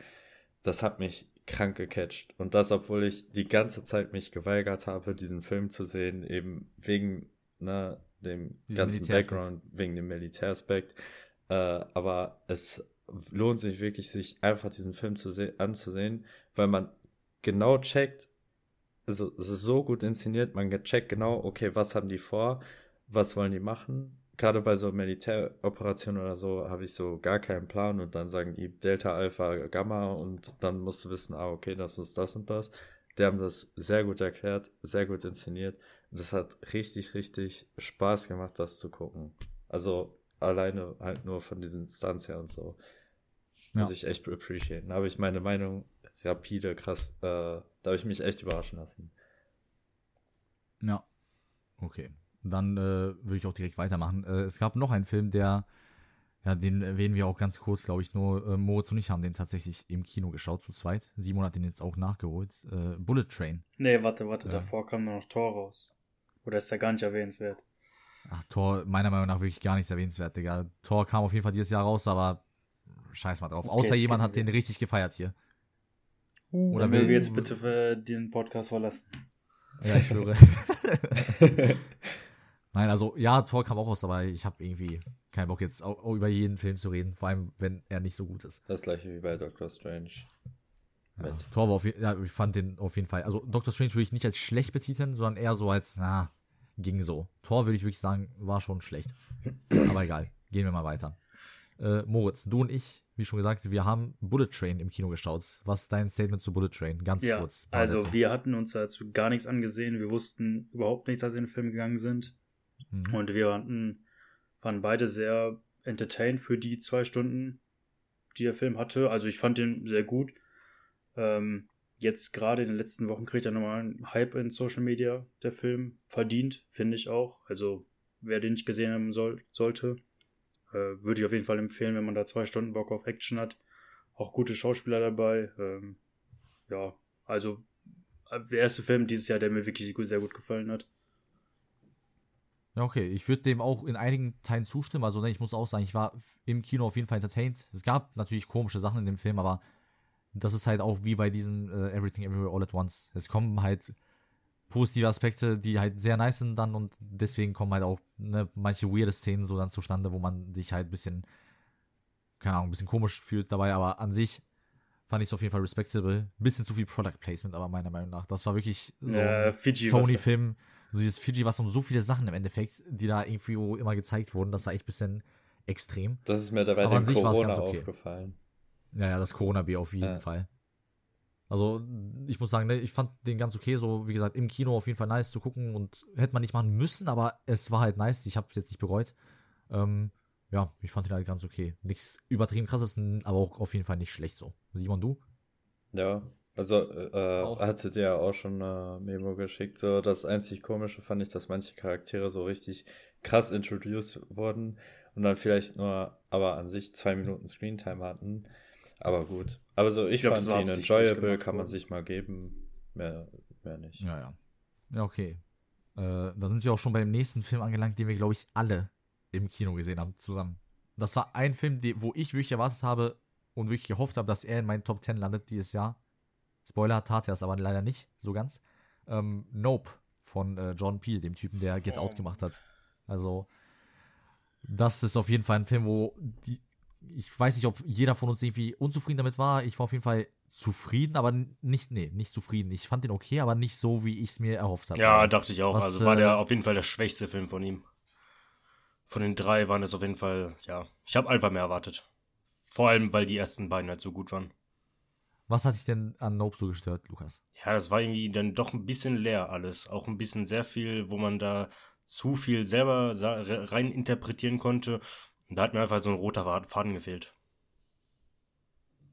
das hat mich krank gecatcht. Und das, obwohl ich die ganze Zeit mich geweigert habe, diesen Film zu sehen, eben wegen ne, dem Diesen ganzen Background, wegen dem Militäraspekt. Äh, aber es lohnt sich wirklich, sich einfach diesen Film zu anzusehen, weil man genau checkt, also es ist so gut inszeniert, man checkt genau, okay, was haben die vor, was wollen die machen, gerade bei so Militäroperationen oder so habe ich so gar keinen Plan und dann sagen die Delta, Alpha, Gamma und dann musst du wissen, ah, okay, das ist das und das. Die haben das sehr gut erklärt, sehr gut inszeniert das hat richtig, richtig Spaß gemacht, das zu gucken. Also alleine halt nur von diesen Stunts her und so. Ja. Muss ich echt appreciaten. Da habe ich meine Meinung rapide, krass, äh, da habe ich mich echt überraschen lassen. Ja. Okay. Dann äh, würde ich auch direkt weitermachen. Äh, es gab noch einen Film, der, ja, den erwähnen wir auch ganz kurz, glaube ich, nur äh, Moritz und ich haben den tatsächlich im Kino geschaut, zu zweit. Simon hat den jetzt auch nachgeholt. Äh, Bullet Train. Nee, warte, warte, davor kam noch Tor raus. Oder ist der gar nicht erwähnenswert? Ach, Tor, meiner Meinung nach wirklich gar nichts erwähnenswert, Digga. Tor kam auf jeden Fall dieses Jahr raus, aber scheiß mal drauf. Okay, Außer jemand hat den richtig gefeiert hier. Uh, Oder will wir jetzt bitte den Podcast verlassen? Ja, ich schwöre. Nein, also ja, Tor kam auch aus, aber ich habe irgendwie keinen Bock jetzt auch, auch, über jeden Film zu reden, vor allem wenn er nicht so gut ist. Das gleiche wie bei Doctor Strange. Ja, Tor war auf jeden ja, ich fand den auf jeden Fall. Also Doctor Strange würde ich nicht als schlecht betiteln, sondern eher so als, na, ging so. Tor würde ich wirklich sagen, war schon schlecht. aber egal, gehen wir mal weiter. Äh, Moritz, du und ich, wie schon gesagt, wir haben Bullet Train im Kino geschaut. Was ist dein Statement zu Bullet Train? Ganz ja, kurz. Also wir hatten uns dazu gar nichts angesehen. Wir wussten überhaupt nichts, als wir in den Film gegangen sind. Mhm. Und wir waren, waren beide sehr entertained für die zwei Stunden, die der Film hatte. Also ich fand den sehr gut. Ähm, jetzt gerade in den letzten Wochen kriegt er nochmal einen Hype in Social Media, der Film. Verdient, finde ich auch. Also wer den nicht gesehen haben soll, sollte, äh, würde ich auf jeden Fall empfehlen, wenn man da zwei Stunden Bock auf Action hat. Auch gute Schauspieler dabei. Ähm, ja, also der erste Film dieses Jahr, der mir wirklich sehr gut gefallen hat. Ja, okay. Ich würde dem auch in einigen Teilen zustimmen. Also, ne, ich muss auch sagen, ich war im Kino auf jeden Fall entertained. Es gab natürlich komische Sachen in dem Film, aber das ist halt auch wie bei diesen uh, Everything Everywhere All at Once. Es kommen halt positive Aspekte, die halt sehr nice sind dann und deswegen kommen halt auch ne, manche weirde Szenen so dann zustande, wo man sich halt ein bisschen, keine Ahnung, ein bisschen komisch fühlt dabei, aber an sich fand ich es auf jeden Fall respectable. Bisschen zu viel Product Placement, aber meiner Meinung nach. Das war wirklich so ja, ein Sony-Film so dieses Fiji, was um so viele Sachen im Endeffekt, die da irgendwie immer gezeigt wurden, das war echt ein bisschen extrem. Das ist mir dabei Aber an sich war es ganz okay. aufgefallen. Ja, ja, das Corona-B auf jeden ja. Fall. Also, ich muss sagen, ne, ich fand den ganz okay, so wie gesagt, im Kino auf jeden Fall nice zu gucken und hätte man nicht machen müssen, aber es war halt nice, ich habe es jetzt nicht bereut. Ähm, ja, ich fand ihn halt ganz okay. Nichts übertrieben krasses, aber auch auf jeden Fall nicht schlecht so. Simon, du? Ja, also äh, auch. hattet ihr ja auch schon eine Memo geschickt. So das einzig Komische fand ich, dass manche Charaktere so richtig krass introduced wurden und dann vielleicht nur, aber an sich zwei Minuten Screentime hatten. Aber gut. Aber so, ich, ich glaub, fand ihn enjoyable, kann man sich mal geben. Mehr, mehr nicht. Ja, ja. Ja, okay. Äh, da sind wir auch schon beim nächsten Film angelangt, den wir, glaube ich, alle im Kino gesehen haben, zusammen. Das war ein Film, die, wo ich wirklich erwartet habe und wirklich gehofft habe, dass er in meinen Top 10 landet dieses Jahr. Spoiler, tat er es aber leider nicht, so ganz. Ähm, nope von äh, John Peel, dem Typen, der Get Out gemacht hat. Also, das ist auf jeden Fall ein Film, wo die, ich weiß nicht, ob jeder von uns irgendwie unzufrieden damit war. Ich war auf jeden Fall zufrieden, aber nicht, nee, nicht zufrieden. Ich fand den okay, aber nicht so, wie ich es mir erhofft habe. Ja, dachte ich auch. Was, also war der äh, auf jeden Fall der schwächste Film von ihm. Von den drei waren es auf jeden Fall, ja. Ich habe einfach mehr erwartet. Vor allem, weil die ersten beiden halt so gut waren. Was hat dich denn an Nope so gestört, Lukas? Ja, das war irgendwie dann doch ein bisschen leer alles. Auch ein bisschen sehr viel, wo man da zu viel selber rein interpretieren konnte. Und da hat mir einfach so ein roter Faden gefehlt.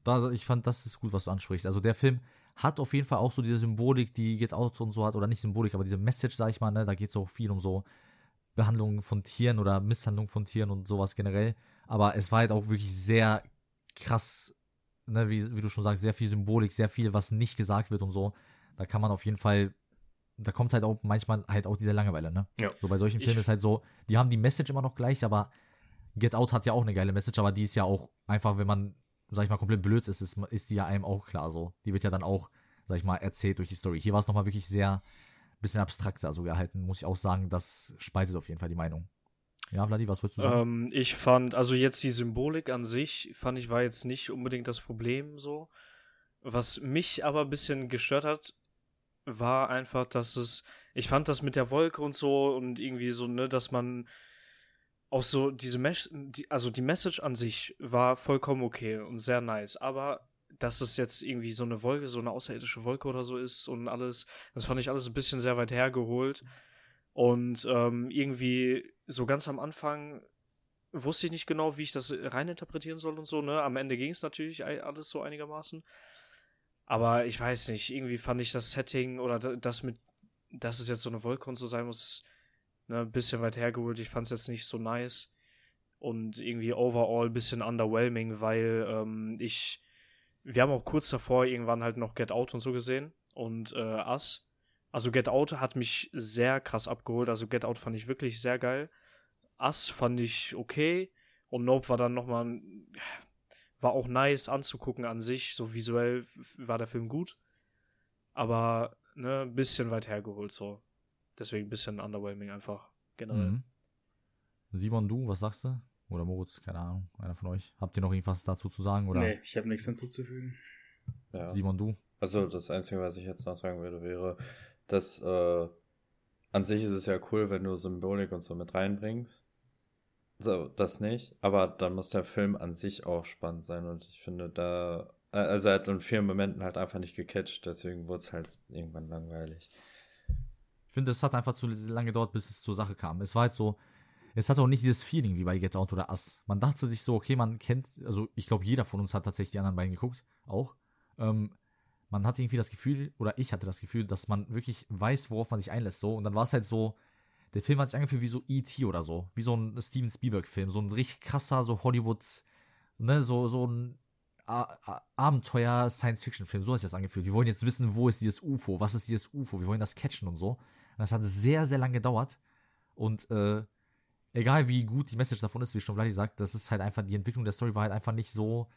da, ich fand, das ist gut, was du ansprichst. Also der Film hat auf jeden Fall auch so diese Symbolik, die Get Out und so hat, oder nicht Symbolik, aber diese Message, sag ich mal, ne, da geht es auch viel um so Behandlung von Tieren oder Misshandlung von Tieren und sowas generell. Aber es war halt auch wirklich sehr krass, ne, wie, wie du schon sagst, sehr viel Symbolik, sehr viel, was nicht gesagt wird und so. Da kann man auf jeden Fall, da kommt halt auch manchmal halt auch diese Langeweile, ne? Ja. So bei solchen Ich- Filmen ist halt so, die haben die Message immer noch gleich, aber Get Out hat ja auch eine geile Message, aber die ist ja auch einfach, wenn man, sag ich mal, komplett blöd ist, ist, ist die ja einem auch klar so. Die wird ja dann auch, sag ich mal, erzählt durch die Story. Hier war es nochmal wirklich sehr, bisschen abstrakter so gehalten, muss ich auch sagen. Das spaltet auf jeden Fall die Meinung. Ja, Vladi, was würdest du sagen? Ähm, ich fand, also jetzt die Symbolik an sich, fand ich, war jetzt nicht unbedingt das Problem so. Was mich aber ein bisschen gestört hat, war einfach, dass es, ich fand das mit der Wolke und so und irgendwie so, ne, dass man auch so diese Mesh, die, also die Message an sich war vollkommen okay und sehr nice, aber dass es jetzt irgendwie so eine Wolke, so eine außerirdische Wolke oder so ist und alles, das fand ich alles ein bisschen sehr weit hergeholt. Und ähm, irgendwie so ganz am Anfang wusste ich nicht genau, wie ich das reininterpretieren soll und so, ne? Am Ende ging es natürlich alles so einigermaßen. Aber ich weiß nicht, irgendwie fand ich das Setting oder da- das mit, dass es jetzt so eine Wolke und so sein muss, ne, ein bisschen weit hergeholt. Ich fand es jetzt nicht so nice. Und irgendwie overall ein bisschen underwhelming, weil ähm, ich, wir haben auch kurz davor irgendwann halt noch Get Out und so gesehen und äh, Us. Also Get Out hat mich sehr krass abgeholt. Also Get Out fand ich wirklich sehr geil. Us fand ich okay. Und Nope war dann nochmal, war auch nice anzugucken an sich. So visuell war der Film gut. Aber, ne, ein bisschen weit hergeholt so. Deswegen ein bisschen underwhelming einfach generell. Mhm. Simon, du, was sagst du? Oder Moritz, keine Ahnung, einer von euch. Habt ihr noch irgendwas dazu zu sagen? Oder Nee, ich habe nichts hinzuzufügen. Ja. Simon, du? Also das Einzige, was ich jetzt noch sagen würde, wäre, dass äh, an sich ist es ja cool, wenn du Symbolik und so mit reinbringst. So, das nicht. Aber dann muss der Film an sich auch spannend sein. Und ich finde da, äh, also er hat in vielen Momenten halt einfach nicht gecatcht, deswegen wurde es halt irgendwann langweilig. Ich finde, es hat einfach zu lange gedauert, bis es zur Sache kam. Es war halt so, es hat auch nicht dieses Feeling wie bei Get Out oder Us. Man dachte sich so, okay, man kennt, also ich glaube, jeder von uns hat tatsächlich die anderen beiden geguckt, auch. Ähm, man hatte irgendwie das Gefühl, oder ich hatte das Gefühl, dass man wirklich weiß, worauf man sich einlässt, so. Und dann war es halt so, der Film hat sich angefühlt wie so E.T. oder so. Wie so ein Steven Spielberg-Film. So ein richtig krasser, so Hollywood, ne, so, so ein Abenteuer-Science-Fiction-Film. So ist das angefühlt. Wir wollen jetzt wissen, wo ist dieses UFO? Was ist dieses UFO? Wir wollen das catchen und so. Und das hat sehr, sehr lange gedauert. Und äh, egal wie gut die Message davon ist, wie schon Vladi sagt, das ist halt einfach, die Entwicklung der Story war halt einfach nicht so.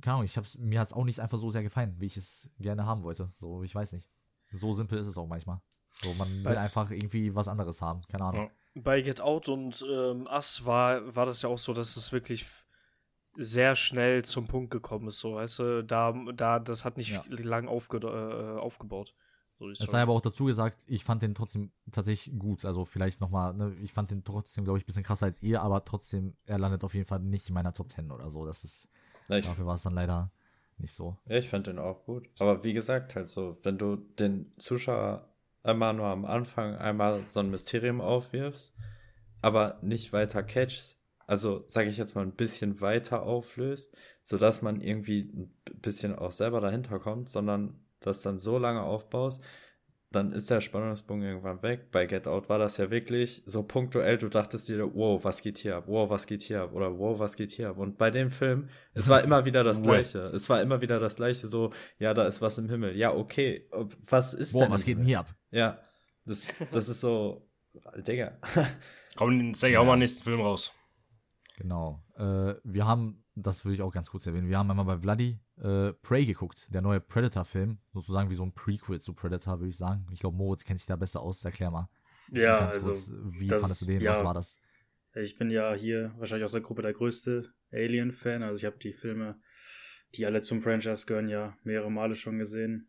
Keine Ahnung, ich hab's, mir hat's auch nicht einfach so sehr gefallen, wie ich es gerne haben wollte. So, ich weiß nicht. So simpel ist es auch manchmal. So, man will einfach irgendwie was anderes haben. Keine Ahnung. Bei Get Out und ähm, Us war, war das ja auch so, dass es wirklich sehr schnell zum Punkt gekommen ist, so, weißt du, da, da, das hat nicht Ja. lang aufge, äh, aufgebaut. So Es sei aber auch dazu gesagt, ich fand den trotzdem tatsächlich gut. Also vielleicht nochmal, ne, ich fand den trotzdem, glaube ich, ein bisschen krasser als ihr, aber trotzdem, er landet auf jeden Fall nicht in meiner Top 10 oder so. Das ist, ich, dafür war es dann leider nicht so. ja, ich fand den auch gut. Aber wie gesagt, halt so, wenn du den Zuschauer einmal nur am Anfang einmal so ein Mysterium aufwirfst, aber nicht weiter catchst, also sage ich jetzt mal ein bisschen weiter auflöst, sodass man irgendwie ein bisschen auch selber dahinter kommt, sondern das dann so lange aufbaust, dann ist der Spannungsbogen irgendwann weg. Bei Get Out war das ja wirklich so punktuell, du dachtest dir, wow, was geht hier ab, wow, was geht hier ab oder wow, was geht hier ab. Und bei dem Film, es war immer wieder das Wow. Gleiche. Es war immer wieder das Gleiche, so, ja, da ist was im Himmel. Ja, okay, was ist Boah, denn was geht denn hier ab? Ja, das, das ist so, Digga. Komm, sag ich auch mal nächsten Film raus. Genau. Äh, wir haben, das würde ich auch ganz kurz erwähnen, wir haben einmal bei Vladi äh, Prey geguckt, der neue Predator-Film. Sozusagen wie so ein Prequel zu Predator, würde ich sagen. Ich glaube, Moritz kennt sich da besser aus. Erklär mal. Ja, ganz also kurz, wie das- fandest du den? ja. Was war das? ich bin ja hier wahrscheinlich aus der Gruppe der größte Alien-Fan. Also ich habe die Filme, die alle zum Franchise gehören, ja mehrere Male schon gesehen.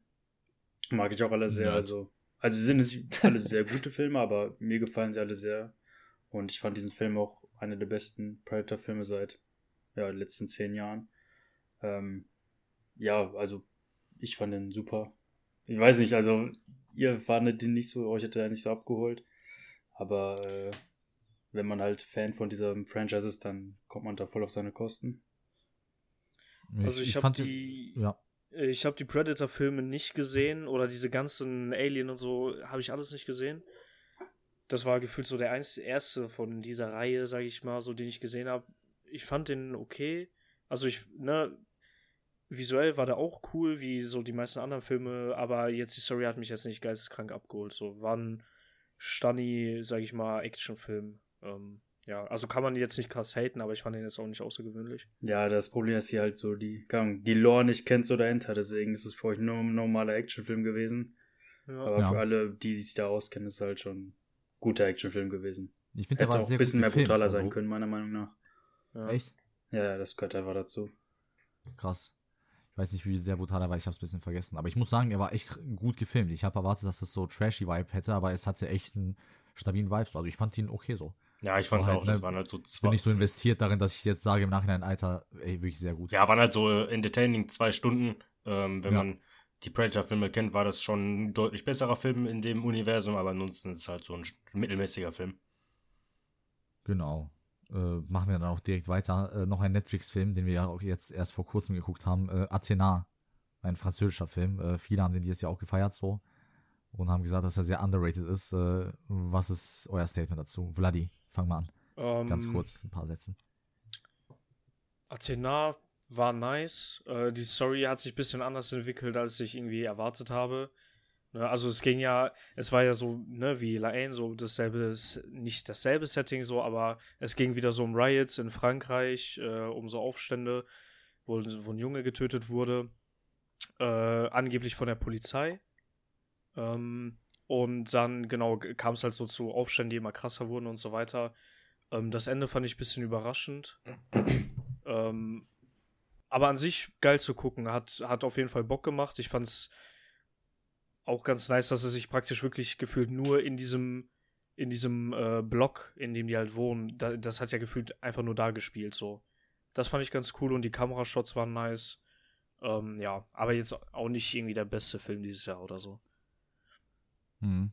Mag ich auch alle sehr. Nerd. Also, also sind es alle sehr gute Filme, aber mir gefallen sie alle sehr. Und ich fand diesen Film auch einer der besten Predator-Filme seit ja, den letzten zehn Jahren. Ähm, ja, also ich fand den super. Ich weiß nicht, also ihr fandet den nicht so, euch hat er nicht so abgeholt. Aber äh, wenn man halt Fan von diesem Franchise ist, dann kommt man da voll auf seine Kosten. Also ich, ich habe die, ja. ich habe die Predator-Filme nicht gesehen oder diese ganzen Alien und so habe ich alles nicht gesehen. Das war gefühlt so der einzige, erste von dieser Reihe, sage ich mal, so den ich gesehen habe. Ich fand den okay. Also ich, ne, visuell war der auch cool, wie so die meisten anderen Filme, aber jetzt die Story hat mich jetzt nicht geisteskrank abgeholt. So war ein Stunny, sag ich mal, Actionfilm. Ähm, ja, also kann man jetzt nicht krass haten, aber ich fand den jetzt auch nicht außergewöhnlich. Ja, das Problem ist hier halt so, die, die Lore nicht kennt so dahinter, deswegen ist es für euch nur ein normaler Actionfilm gewesen. Ja. Aber ja. für alle, die sich da auskennen, ist es halt schon ein guter Actionfilm gewesen. Ich finde, der war auch ein bisschen mehr brutaler sein können, meiner Meinung nach. Ja. Echt? Ja, das gehört einfach dazu. Krass. Ich weiß nicht, wie sehr brutal er war, ich habe es ein bisschen vergessen. Aber ich muss sagen, er war echt gut gefilmt. Ich habe erwartet, dass das so trashy Vibe hätte, aber es hatte echt einen stabilen Vibe. Also ich fand ihn okay so. Ja, ich fand es halt, auch. Ne, das waren halt so zwei. Ich bin nicht so investiert darin, dass ich jetzt sage im Nachhinein, Alter, ey, wirklich sehr gut. Ja, waren halt so entertaining zwei Stunden. Ähm, wenn ja. man die Predator-Filme kennt, war das schon ein deutlich besserer Film in dem Universum, aber ansonsten ist es halt so ein mittelmäßiger Film. Genau äh, machen wir dann auch direkt weiter. Äh, noch ein Netflix-Film, den wir ja auch jetzt erst vor kurzem geguckt haben. Äh, Athena, ein französischer Film. Äh, viele haben den dieses Jahr auch gefeiert so und haben gesagt, dass er sehr underrated ist. Äh, was ist euer Statement dazu? Vladi, fang mal an. Ähm, Ganz kurz, ein paar Sätzen. Athena war nice. Äh, die Story hat sich ein bisschen anders entwickelt, als ich irgendwie erwartet habe. Ne, also es ging ja, es war ja so, ne, wie Laine, so dasselbe, nicht dasselbe Setting so, aber es ging wieder so um Riots in Frankreich, äh, um so Aufstände, wo, wo ein Junge getötet wurde, äh, angeblich von der Polizei. Ähm, und dann, genau, kam es halt so zu Aufständen, die immer krasser wurden und so weiter. Ähm, das Ende fand ich ein bisschen überraschend. ähm, aber an sich geil zu gucken, hat, hat auf jeden Fall Bock gemacht. Ich fand's auch ganz nice, dass er sich praktisch wirklich gefühlt nur in diesem in diesem äh, Block, in dem die halt wohnen, da, das hat ja gefühlt einfach nur da gespielt so. Das fand ich ganz cool und die Kamerashots waren nice. Ähm, ja, aber jetzt auch nicht irgendwie der beste Film dieses Jahr oder so. Hm.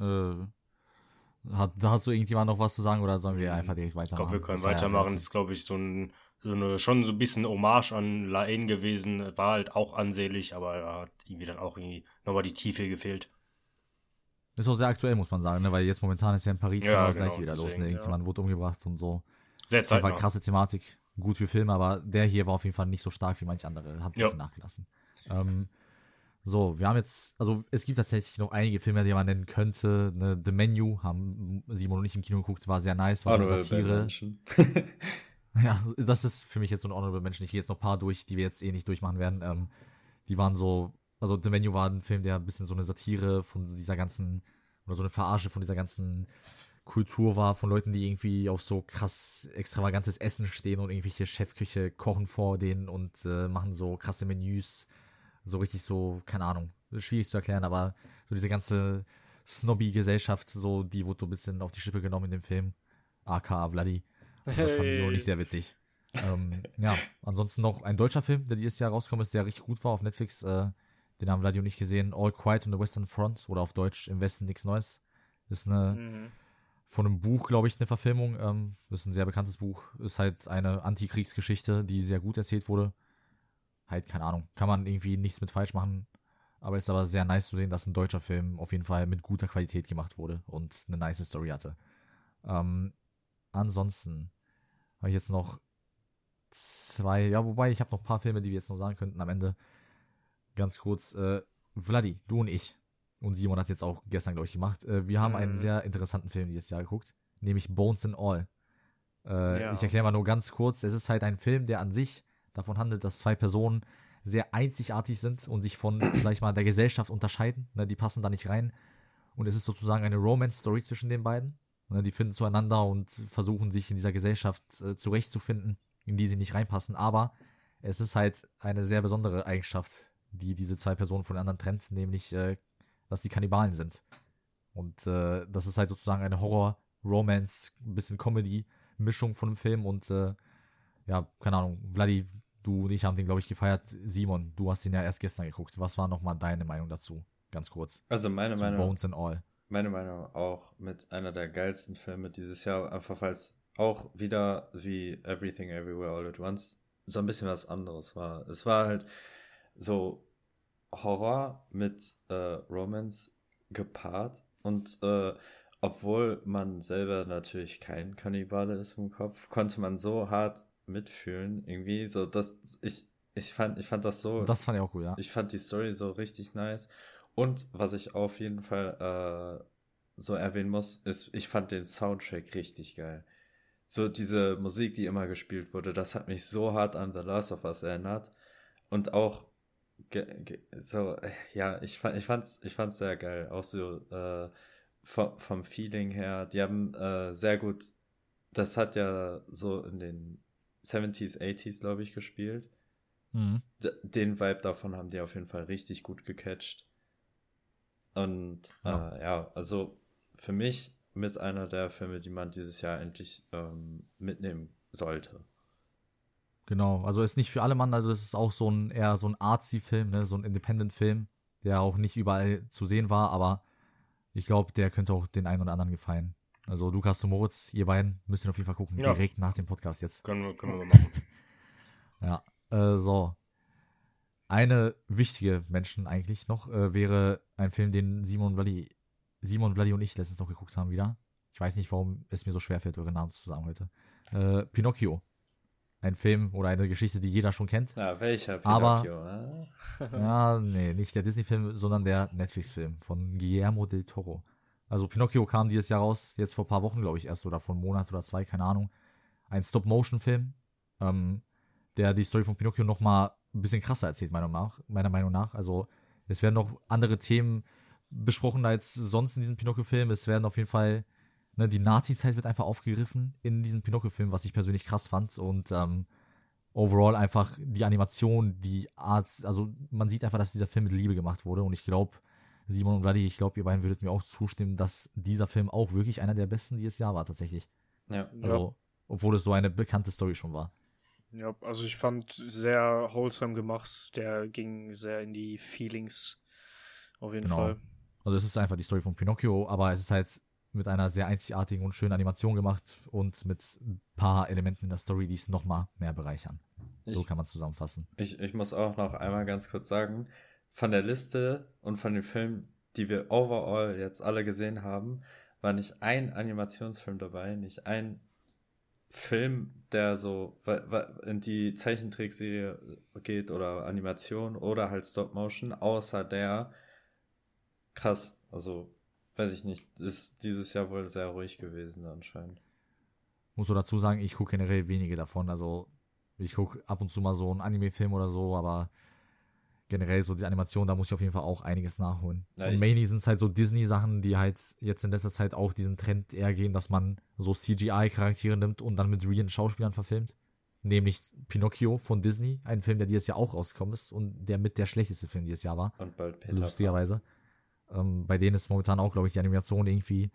Äh, hat, hast du irgendjemand noch was zu sagen oder sollen wir hm. einfach direkt weitermachen? Ich glaube, wir können das weitermachen. Ja das ist, glaube ich, so ein so eine, schon so ein bisschen Hommage an Laen gewesen. War halt auch ansehlich, aber da hat irgendwie dann auch irgendwie nochmal die Tiefe gefehlt. Ist auch sehr aktuell, muss man sagen, ne? weil jetzt momentan ist ja in Paris ja, genau das gleich wieder los. Ne? Irgendjemand ja. wurde umgebracht und so. Sehr Das war krasse Thematik. Gut für Filme, aber der hier war auf jeden Fall nicht so stark wie manche andere. Hat ein bisschen ja. nachgelassen. Ähm, so, wir haben jetzt, also es gibt tatsächlich noch einige Filme, die man nennen könnte. Ne? The Menu haben Simon und ich im Kino geguckt, war sehr nice, war eine Satire. Ja, das ist für mich jetzt so ein Honorable Mention. Ich gehe jetzt noch ein paar durch, die wir jetzt eh nicht durchmachen werden. Ähm, die waren so, also The Menu war ein Film, der ein bisschen so eine Satire von dieser ganzen, oder so eine Verarsche von dieser ganzen Kultur war, von Leuten, die irgendwie auf so krass extravagantes Essen stehen und irgendwelche Chefküche kochen vor denen und äh, machen so krasse Menüs. So richtig so, keine Ahnung, schwierig zu erklären, aber so diese ganze Snobby-Gesellschaft, so, die wurde so ein bisschen auf die Schippe genommen in dem Film. aka Vladi. Und das fand ich auch nicht sehr witzig. ähm, ja, ansonsten noch ein deutscher Film, der dieses Jahr rausgekommen ist, der richtig gut war auf Netflix. Äh, den haben Vladio nicht gesehen. All Quiet on the Western Front oder auf Deutsch Im Westen nichts Neues. Ist eine mhm. von einem Buch, glaube ich, eine Verfilmung. Ähm, ist ein sehr bekanntes Buch. Ist halt eine Antikriegsgeschichte, die sehr gut erzählt wurde. Halt, keine Ahnung. Kann man irgendwie nichts mit falsch machen. Aber ist aber sehr nice zu sehen, dass ein deutscher Film auf jeden Fall mit guter Qualität gemacht wurde und eine nice Story hatte. Ähm, ansonsten habe ich jetzt noch zwei, ja, wobei ich habe noch ein paar Filme, die wir jetzt noch sagen könnten am Ende. Ganz kurz, äh, Vladi, du und ich, und Simon hat es jetzt auch gestern, glaube ich, gemacht. Äh, wir haben mhm. einen sehr interessanten Film dieses Jahr geguckt, nämlich Bones and All. Äh, ja. Ich erkläre mal nur ganz kurz, es ist halt ein Film, der an sich davon handelt, dass zwei Personen sehr einzigartig sind und sich von, sag ich mal, der Gesellschaft unterscheiden. Ne, die passen da nicht rein. Und es ist sozusagen eine Romance-Story zwischen den beiden. Ne, die finden zueinander und versuchen sich in dieser Gesellschaft äh, zurechtzufinden, in die sie nicht reinpassen. Aber es ist halt eine sehr besondere Eigenschaft, die diese zwei Personen von den anderen trennt, nämlich, äh, dass die Kannibalen sind. Und äh, das ist halt sozusagen eine Horror, Romance, ein bisschen Comedy-Mischung von dem Film. Und äh, ja, keine Ahnung, Vladi, du und ich haben den, glaube ich, gefeiert. Simon, du hast ihn ja erst gestern geguckt. Was war nochmal deine Meinung dazu? Ganz kurz. Also meine Meinung. Bones and All meiner Meinung auch mit einer der geilsten Filme dieses Jahr, einfach weil es auch wieder wie Everything Everywhere All at Once so ein bisschen was anderes war. Es war halt so Horror mit äh, Romance gepaart und äh, obwohl man selber natürlich kein Kannibale ist im Kopf, konnte man so hart mitfühlen, irgendwie, so dass ich, ich fand, ich fand das so. Das fand ich auch cool, ja. Ich fand die Story so richtig nice. Und was ich auf jeden Fall äh, so erwähnen muss, ist, ich fand den Soundtrack richtig geil. So diese Musik, die immer gespielt wurde, das hat mich so hart an The Last of Us erinnert. Und auch so, ja, ich, fand, ich, fand's, ich fand's sehr geil. Auch so äh, vom, vom Feeling her. Die haben äh, sehr gut, das hat ja so in den 70s, 80s, glaube ich, gespielt. Mhm. Den Vibe davon haben die auf jeden Fall richtig gut gecatcht. Und ja, äh, ja also für mich mit einer der Filme, die man dieses Jahr endlich ähm, mitnehmen sollte. Genau, also ist nicht für alle Mann, also es ist auch so ein eher so ein Artsy-Film, ne, so ein Independent-Film, der auch nicht überall zu sehen war, aber ich glaube, der könnte auch den einen oder anderen gefallen. Also Lukas und Moritz, ihr beiden müsst ihn auf jeden Fall gucken, ja. direkt nach dem Podcast jetzt. Können wir, können wir machen. ja, äh, so. Eine wichtige Menschen eigentlich noch äh, wäre ein Film, den Simon Vladi, Simon Vladi und ich letztens noch geguckt haben wieder. Ich weiß nicht, warum es mir so schwer fällt, eure Namen zu sagen heute. Äh, Pinocchio ein Film oder eine Geschichte, die jeder schon kennt. Ja, welcher Pinocchio, Aber, ne? ja, nee, nicht der Disney-Film, sondern der Netflix-Film von Guillermo del Toro. Also Pinocchio kam dieses Jahr raus, jetzt vor ein paar Wochen, glaube ich, erst oder vor einem Monat oder zwei, keine Ahnung. Ein Stop-Motion-Film, ähm, der die Story von Pinocchio nochmal ein bisschen krasser erzählt, meiner Meinung nach. Meiner Meinung nach. Also es werden noch andere Themen besprochen als sonst in diesem Pinocchio-Film. Es werden auf jeden Fall Ne, die Nazi-Zeit wird einfach aufgegriffen in diesem Pinocchio-Film, was ich persönlich krass fand. Und ähm, overall einfach die Animation, die Art, also man sieht einfach, dass dieser Film mit Liebe gemacht wurde. Und ich glaube, Simon und Vladi, ich glaube, ihr beiden würdet mir auch zustimmen, dass dieser Film auch wirklich einer der besten dieses Jahr war, tatsächlich. Ja. Also, ja. obwohl es so eine bekannte Story schon war. Ja, also ich fand sehr wholesome gemacht. Der ging sehr in die Feelings. Auf jeden genau. Fall. Also es ist einfach die Story von Pinocchio, aber es ist halt mit einer sehr einzigartigen und schönen Animation gemacht und mit ein paar Elementen in der Story, die es nochmal mehr bereichern. Ich, so kann man zusammenfassen. Ich, ich muss auch noch einmal ganz kurz sagen, von der Liste und von den Filmen, die wir overall jetzt alle gesehen haben, war nicht ein Animationsfilm dabei, nicht ein Film, der so in die Zeichentrickserie geht oder Animation oder halt Stop Motion, außer der krass, also weiß ich nicht, ist dieses Jahr wohl sehr ruhig gewesen anscheinend. Muss so dazu sagen, ich gucke generell wenige davon. Also ich gucke ab und zu mal so einen Anime-Film oder so, aber generell so die Animation, da muss ich auf jeden Fall auch einiges nachholen. Ja, und mainly sind es halt so Disney-Sachen, die halt jetzt in letzter Zeit auch diesen Trend eher gehen, dass man so CGI-Charaktere nimmt und dann mit realen Schauspielern verfilmt. Nämlich Pinocchio von Disney, ein Film, der dieses Jahr auch rausgekommen ist und der mit der schlechteste Film dieses Jahr war. Und bald Peter Lustigerweise. Ähm, bei denen ist momentan auch, glaube ich, die Animation irgendwie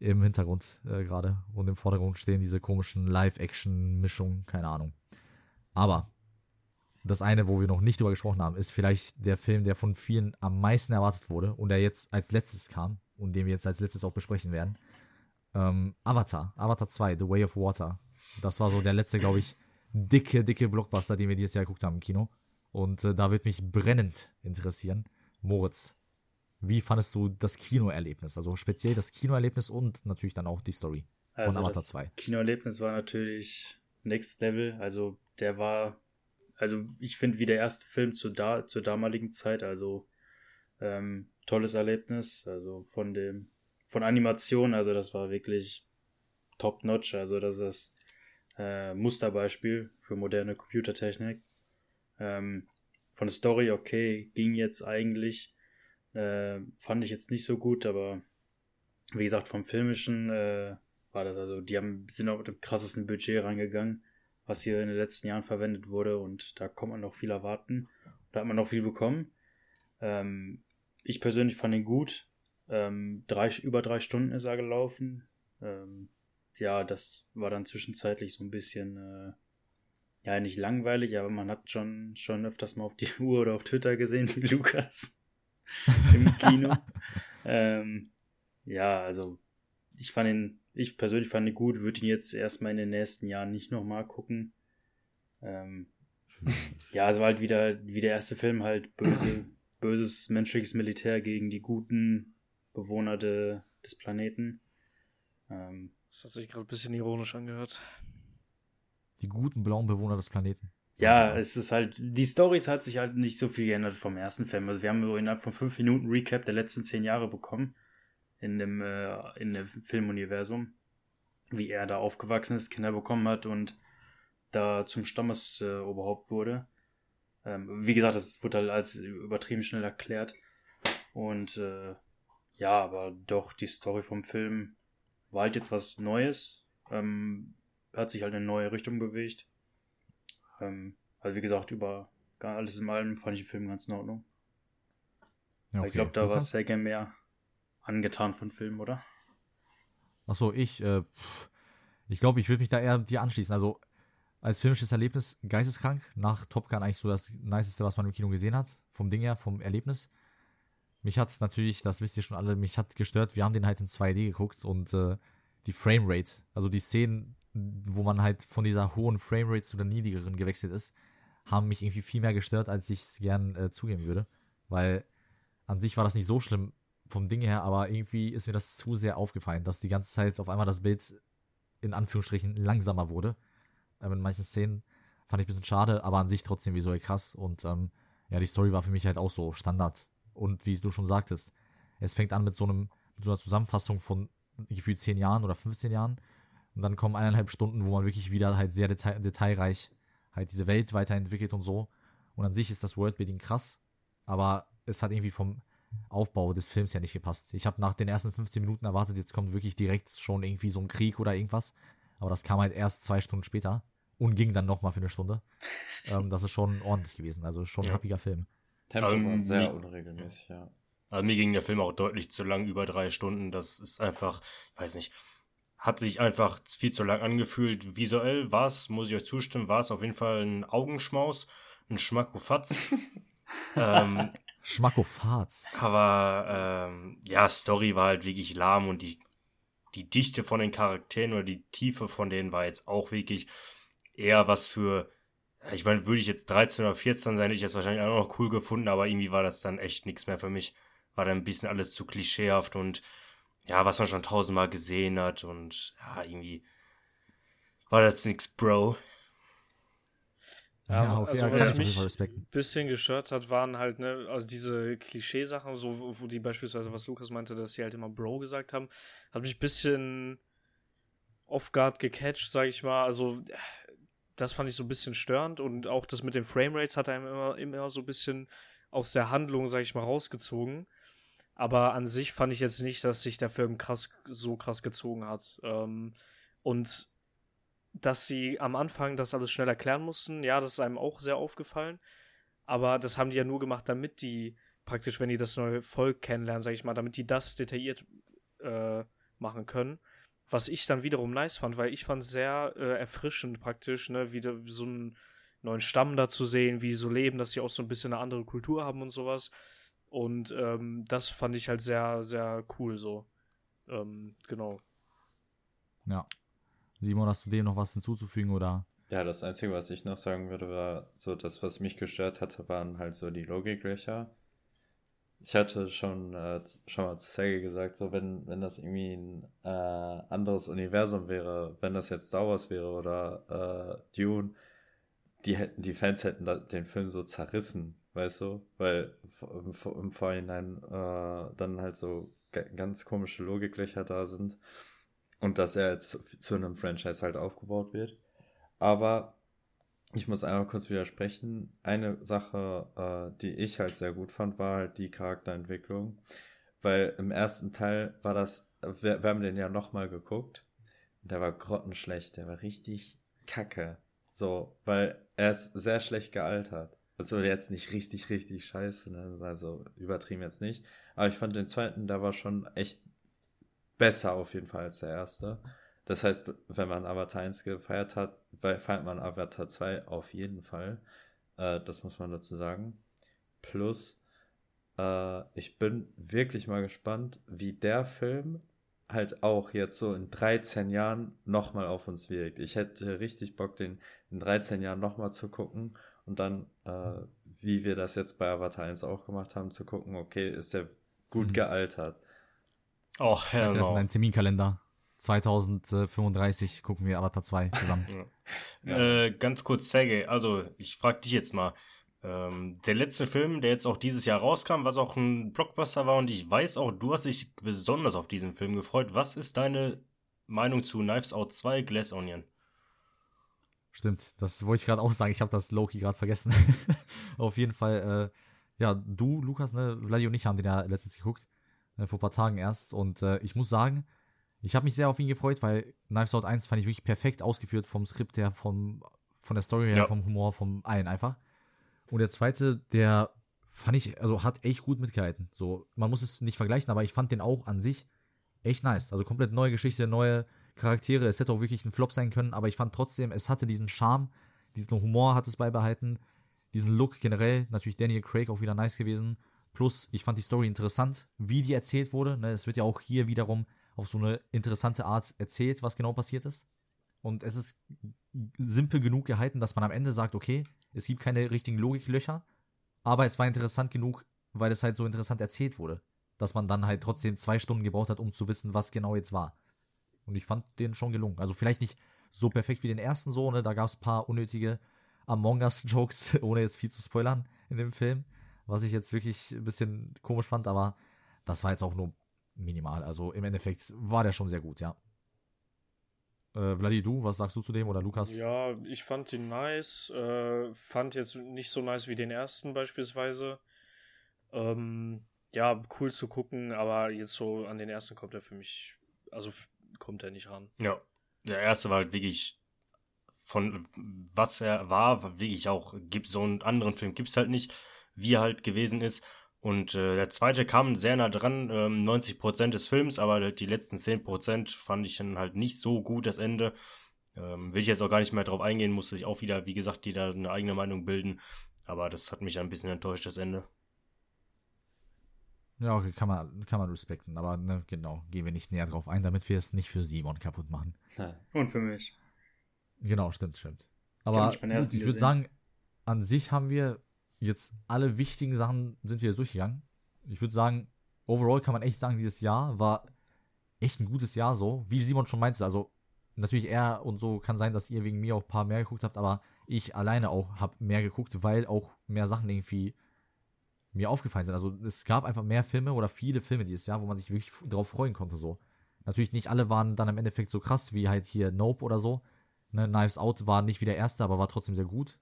im Hintergrund äh, gerade und im Vordergrund stehen diese komischen Live-Action-Mischungen, keine Ahnung. Aber das eine, wo wir noch nicht drüber gesprochen haben, ist vielleicht der Film, der von vielen am meisten erwartet wurde und der jetzt als letztes kam und den wir jetzt als letztes auch besprechen werden. Ähm, Avatar, Avatar 2, The Way of Water. Das war so der letzte, glaube ich, dicke, dicke Blockbuster, den wir dieses Jahr geguckt haben im Kino. Und äh, da wird mich brennend interessieren. Moritz, wie fandest du das Kinoerlebnis? Also speziell das Kinoerlebnis und natürlich dann auch die Story von also Avatar 2. Das Kinoerlebnis war natürlich Next Level. Also der war, also ich finde wie der erste Film zu da, zur damaligen Zeit. Also ähm, tolles Erlebnis. Also von dem, von Animation. Also das war wirklich top notch. Also das ist äh, Musterbeispiel für moderne Computertechnik. Ähm, von der Story okay, ging jetzt eigentlich äh, fand ich jetzt nicht so gut, aber wie gesagt, vom Filmischen äh, war das also, die haben, sind auch mit dem krassesten Budget reingegangen, was hier in den letzten Jahren verwendet wurde und da kann man noch viel erwarten. Da hat man noch viel bekommen. Ähm, ich persönlich fand ihn gut. Ähm, drei, über drei Stunden ist er gelaufen. Ähm, ja, das war dann zwischenzeitlich so ein bisschen, äh, ja, nicht langweilig, aber man hat schon, schon öfters mal auf die Uhr oder auf Twitter gesehen, wie Lukas. im Kino. ähm, ja, also ich fand ihn, ich persönlich fand ihn gut, würde ihn jetzt erstmal in den nächsten Jahren nicht nochmal gucken. Ähm, ja, also halt wieder, wie der erste Film halt böse, böses menschliches Militär gegen die guten Bewohner de, des Planeten. Ähm, das hat sich gerade ein bisschen ironisch angehört. Die guten blauen Bewohner des Planeten. Ja, es ist halt, die Stories hat sich halt nicht so viel geändert vom ersten Film. Also wir haben so innerhalb von fünf Minuten Recap der letzten zehn Jahre bekommen in dem, äh, in dem Filmuniversum. Wie er da aufgewachsen ist, Kinder bekommen hat und da zum Stammesoberhaupt äh, wurde. Ähm, wie gesagt, das wurde halt als übertrieben schnell erklärt. Und äh, ja, aber doch, die Story vom Film war halt jetzt was Neues. Ähm, hat sich halt in eine neue Richtung bewegt. Ähm, also wie gesagt, über alles in allem fand ich den Film ganz in Ordnung. Ja, okay. Ich glaube, da war Sega mehr angetan von Filmen, oder? Achso, ich, äh, ich glaube, ich würde mich da eher dir anschließen. Also, als filmisches Erlebnis geisteskrank. Nach Top Gun eigentlich so das Niceste, was man im Kino gesehen hat. Vom Ding her, vom Erlebnis. Mich hat natürlich, das wisst ihr schon alle, mich hat gestört. Wir haben den halt in 2D geguckt und äh, die Framerate, also die Szenen, wo man halt von dieser hohen Framerate zu der niedrigeren gewechselt ist, haben mich irgendwie viel mehr gestört, als ich es gern äh, zugeben würde. Weil an sich war das nicht so schlimm vom Ding her, aber irgendwie ist mir das zu sehr aufgefallen, dass die ganze Zeit auf einmal das Bild in Anführungsstrichen langsamer wurde. Ähm, in manchen Szenen fand ich ein bisschen schade, aber an sich trotzdem visuell krass. Und ähm, ja, die Story war für mich halt auch so Standard. Und wie du schon sagtest, es fängt an mit so einem, mit so einer Zusammenfassung von gefühlt 10 Jahren oder 15 Jahren und dann kommen eineinhalb Stunden, wo man wirklich wieder halt sehr detail detailreich halt diese Welt weiterentwickelt und so. Und an sich ist das Worldbuilding krass, aber es hat irgendwie vom Aufbau des Films ja nicht gepasst. Ich habe nach den ersten 15 Minuten erwartet, jetzt kommt wirklich direkt schon irgendwie so ein Krieg oder irgendwas. Aber das kam halt erst zwei Stunden später und ging dann nochmal für eine Stunde. ähm, das ist schon ordentlich gewesen. Also schon ein ja. happiger Film. Tempo um, war sehr unregelmäßig, ja. Also mir ging der Film auch deutlich zu lang, über drei Stunden. Das ist einfach, ich weiß nicht, hat sich einfach viel zu lang angefühlt. Visuell war es, muss ich euch zustimmen, war es auf jeden Fall ein Augenschmaus, ein Schmackofatz. ähm, Schmackofatz. Aber ähm, ja, Story war halt wirklich lahm und die, die Dichte von den Charakteren oder die Tiefe von denen war jetzt auch wirklich eher was für, ich meine, würde ich jetzt 13 oder 14 sein, hätte ich das wahrscheinlich auch noch cool gefunden, aber irgendwie war das dann echt nichts mehr für mich. War dann ein bisschen alles zu klischeehaft und ja, was man schon tausendmal gesehen hat und ja, irgendwie war das nix, Bro. Ja, ja okay, also was mich ein bisschen gestört hat, waren halt, ne, also diese Klischeesachen, so, wo die beispielsweise, was Lukas meinte, dass sie halt immer Bro gesagt haben, hat mich ein bisschen off guard gecatcht, sag ich mal. Also, das fand ich so ein bisschen störend und auch das mit den Framerates hat einem immer, immer so ein bisschen aus der Handlung, sag ich mal, rausgezogen. Aber an sich fand ich jetzt nicht, dass sich der Film krass, so krass gezogen hat. Ähm, und dass sie am Anfang das alles schnell erklären mussten, ja, das ist einem auch sehr aufgefallen. Aber das haben die ja nur gemacht, damit die praktisch, wenn die das neue Volk kennenlernen, sag ich mal, damit die das detailliert äh, machen können. Was ich dann wiederum nice fand, weil ich fand sehr äh, erfrischend praktisch, ne, wieder so einen neuen Stamm da zu sehen, wie die so leben, dass sie auch so ein bisschen eine andere Kultur haben und sowas. Und ähm, das fand ich halt sehr, sehr cool so. Ähm, genau. Ja. Simon, hast du dem noch was hinzuzufügen oder? Ja, das Einzige, was ich noch sagen würde, war so, das, was mich gestört hatte, waren halt so die Logiklöcher. Ich hatte schon, äh, schon mal zu Sergei gesagt, so wenn, wenn das irgendwie ein äh, anderes Universum wäre, wenn das jetzt Star Wars wäre oder äh, Dune, die hätten, die Fans hätten den Film so zerrissen, weißt du? Weil im, im Vorhinein äh, dann halt so ganz komische Logiklöcher da sind und dass er jetzt zu, einem Franchise halt aufgebaut wird. Aber ich muss einmal kurz widersprechen. Eine Sache, äh, die ich halt sehr gut fand, war halt die Charakterentwicklung. Weil im ersten Teil war das, wir, wir haben den ja nochmal geguckt. Der war grottenschlecht, der war richtig kacke. So, weil er ist sehr schlecht gealtert. Also jetzt nicht richtig, richtig scheiße, ne? also übertrieben jetzt nicht. Aber ich fand den zweiten, der war schon echt besser auf jeden Fall als der erste. Das heißt, wenn man Avatar 1 gefeiert hat, feiert man Avatar 2 auf jeden Fall. Äh, das muss man dazu sagen. Plus, äh, ich bin wirklich mal gespannt, wie der Film halt auch jetzt so in 13 Jahren nochmal auf uns wirkt. Ich hätte richtig Bock, den in 13 Jahren nochmal zu gucken und dann, äh, wie wir das jetzt bei Avatar 1 auch gemacht haben, zu gucken, okay, ist der gut mhm. gealtert. Oh, hell no. Das ist ein Terminkalender. 2035 gucken wir Avatar 2 zusammen. ja. äh, ganz kurz, Sergej, also ich frage dich jetzt mal. Ähm, der letzte Film, der jetzt auch dieses Jahr rauskam, was auch ein Blockbuster war, und ich weiß auch, du hast dich besonders auf diesen Film gefreut. Was ist deine Meinung zu Knives Out 2 Glass Onion? Stimmt, das wollte ich gerade auch sagen. Ich habe das Loki gerade vergessen. auf jeden Fall, äh, ja, du, Lukas, ne, Vladi und ich haben den ja letztens geguckt, äh, vor ein paar Tagen erst. Und äh, ich muss sagen, ich habe mich sehr auf ihn gefreut, weil Knives Out 1 fand ich wirklich perfekt ausgeführt vom Skript her, vom, von der Story her, ja. vom Humor, vom allen einfach. Und der zweite, der fand ich, also hat echt gut mitgehalten. So, man muss es nicht vergleichen, aber ich fand den auch an sich echt nice. Also komplett neue Geschichte, neue Charaktere. Es hätte auch wirklich ein Flop sein können, aber ich fand trotzdem, es hatte diesen Charme, diesen Humor hat es beibehalten, diesen Look generell. Natürlich Daniel Craig auch wieder nice gewesen. Plus, ich fand die Story interessant, wie die erzählt wurde. Ne, es wird ja auch hier wiederum auf so eine interessante Art erzählt, was genau passiert ist. Und es ist simpel genug gehalten, dass man am Ende sagt, okay, es gibt keine richtigen Logiklöcher, aber es war interessant genug, weil es halt so interessant erzählt wurde, dass man dann halt trotzdem zwei Stunden gebraucht hat, um zu wissen, was genau jetzt war. Und ich fand den schon gelungen. Also vielleicht nicht so perfekt wie den ersten so, ne? Da gab es ein paar unnötige Among Us-Jokes, ohne jetzt viel zu spoilern in dem Film. Was ich jetzt wirklich ein bisschen komisch fand, aber das war jetzt auch nur minimal. Also im Endeffekt war der schon sehr gut, ja. Äh, Vladi, du, was sagst du zu dem oder Lukas? Ja, ich fand den nice. Äh, fand jetzt nicht so nice wie den ersten beispielsweise. Ähm, ja, cool zu gucken, aber jetzt so an den ersten kommt er für mich, also kommt er nicht ran. Ja, der erste war halt wirklich von was er war, wirklich auch, gibt so einen anderen Film, gibt es halt nicht, wie er halt gewesen ist. Und äh, der zweite kam sehr nah dran, ähm, 90% des Films, aber die letzten 10% fand ich dann halt nicht so gut, das Ende. Ähm, will ich jetzt auch gar nicht mehr drauf eingehen, musste sich auch wieder, wie gesagt, jeder eine eigene Meinung bilden. Aber das hat mich ein bisschen enttäuscht, das Ende. Ja, okay, kann man, kann man respekten, aber ne, genau, gehen wir nicht näher drauf ein, damit wir es nicht für Simon kaputt machen. Und für mich. Genau, stimmt, stimmt. Aber ich, ich würde sagen, an sich haben wir jetzt alle wichtigen Sachen sind wir jetzt durchgegangen. Ich würde sagen, overall kann man echt sagen, dieses Jahr war echt ein gutes Jahr so. Wie Simon schon meinte, also natürlich er und so kann sein, dass ihr wegen mir auch ein paar mehr geguckt habt, aber ich alleine auch habe mehr geguckt, weil auch mehr Sachen irgendwie mir aufgefallen sind. Also es gab einfach mehr Filme oder viele Filme dieses Jahr, wo man sich wirklich drauf freuen konnte so. Natürlich nicht alle waren dann im Endeffekt so krass wie halt hier Nope oder so. Ne, Knives Out war nicht wie der erste, aber war trotzdem sehr gut.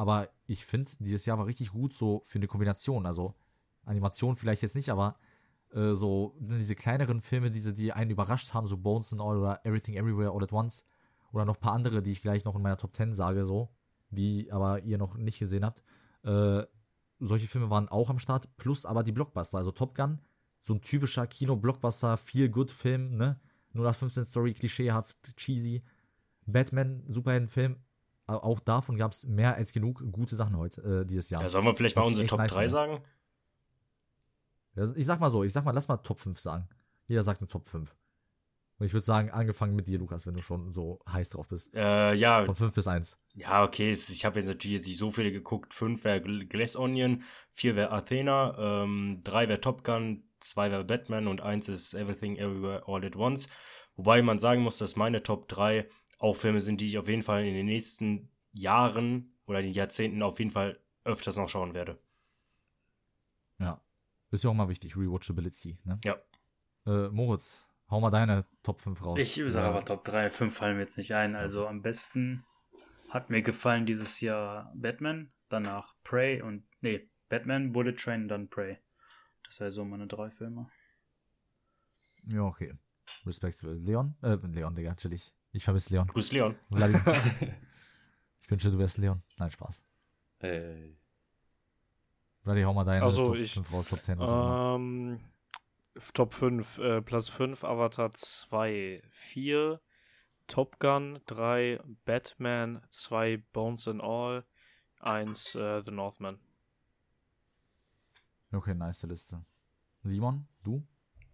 Aber ich finde, dieses Jahr war richtig gut so für eine Kombination. Also Animation vielleicht jetzt nicht, aber äh, so ne, diese kleineren Filme, diese, die einen überrascht haben, so Bones and All oder Everything Everywhere All at Once. Oder noch ein paar andere, die ich gleich noch in meiner Top 10 sage, so, die aber ihr noch nicht gesehen habt. Äh, solche Filme waren auch am Start, plus aber die Blockbuster, also Top Gun, so ein typischer Kino-Blockbuster, Feel-Good-Film, ne? 0815 Story, klischeehaft, cheesy. Batman, Superhelden-Film, auch davon gab es mehr als genug gute Sachen heute, äh, dieses Jahr. Ja, sollen wir vielleicht mal unsere Top nice 3 sagen? Ja, ich sag mal so, ich sag mal, lass mal Top 5 sagen. Jeder sagt eine Top 5. Und ich würde sagen, angefangen mit dir, Lukas, wenn du schon so heiß drauf bist. Äh, ja. Von 5 bis 1. Ja, okay. Ich habe jetzt natürlich jetzt nicht so viele geguckt. 5 wäre Glass Onion, 4 wäre Athena, 3 ähm, wäre Top Gun, 2 wäre Batman und 1 ist Everything Everywhere All at Once. Wobei man sagen muss, dass meine Top 3 auch Filme sind, die ich auf jeden Fall in den nächsten Jahren oder in den Jahrzehnten auf jeden Fall öfters noch schauen werde. Ja. Ist ja auch mal wichtig, Rewatchability, ne? Ja. Äh, Moritz, hau mal deine Top 5 raus. Ich sage aber Top 3, 5 fallen mir jetzt nicht ein. Also am besten hat mir gefallen dieses Jahr Batman, danach Prey und, nee, Batman, Bullet Train, dann Prey. Das wäre so meine drei Filme. Ja, okay. Respekt. Leon? Äh, Leon, Digga, chillig. Ich vermisse Leon. Grüß Leon. ich wünsche, du wärst Leon. Nein, Spaß. Ey. Warte, hau mal deine also Top ich, 5 raus, Top 10. Ähm, Top 5, äh, Platz 5, Avatar 2, 4, Top Gun, 3, Batman, 2, Bones and All, 1, äh, The Northman. Okay, nice Liste. Simon, du?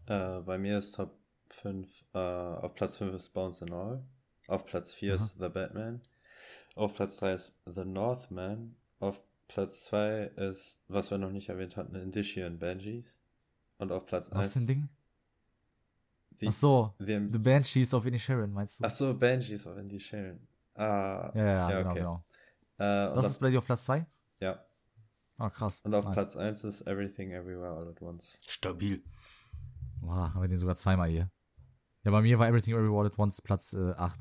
Äh, bei mir ist Top 5, äh, auf Platz 5 ist Bones and All. Auf Platz 4 Aha. ist The Batman. Auf Platz 3 ist The Northman. Auf Platz 2 ist, was wir noch nicht erwähnt hatten, Indici and Banshees. Und auf Platz Was 1 für ein Ding? The, Ach so, The, The Banshees of Inisherin, meinst du? Ach so, Banshees of Inisherin. Ah, ja, ja, ja, genau, okay. genau. Äh, und Das ist bei dir auf Platz 2? ja. Ah, krass. Und auf Nice. Platz 1 ist Everything Everywhere All at Once. Stabil. Boah, haben wir den sogar zweimal hier. Ja, bei mir war Everything Everywhere All at Once Platz äh, 8.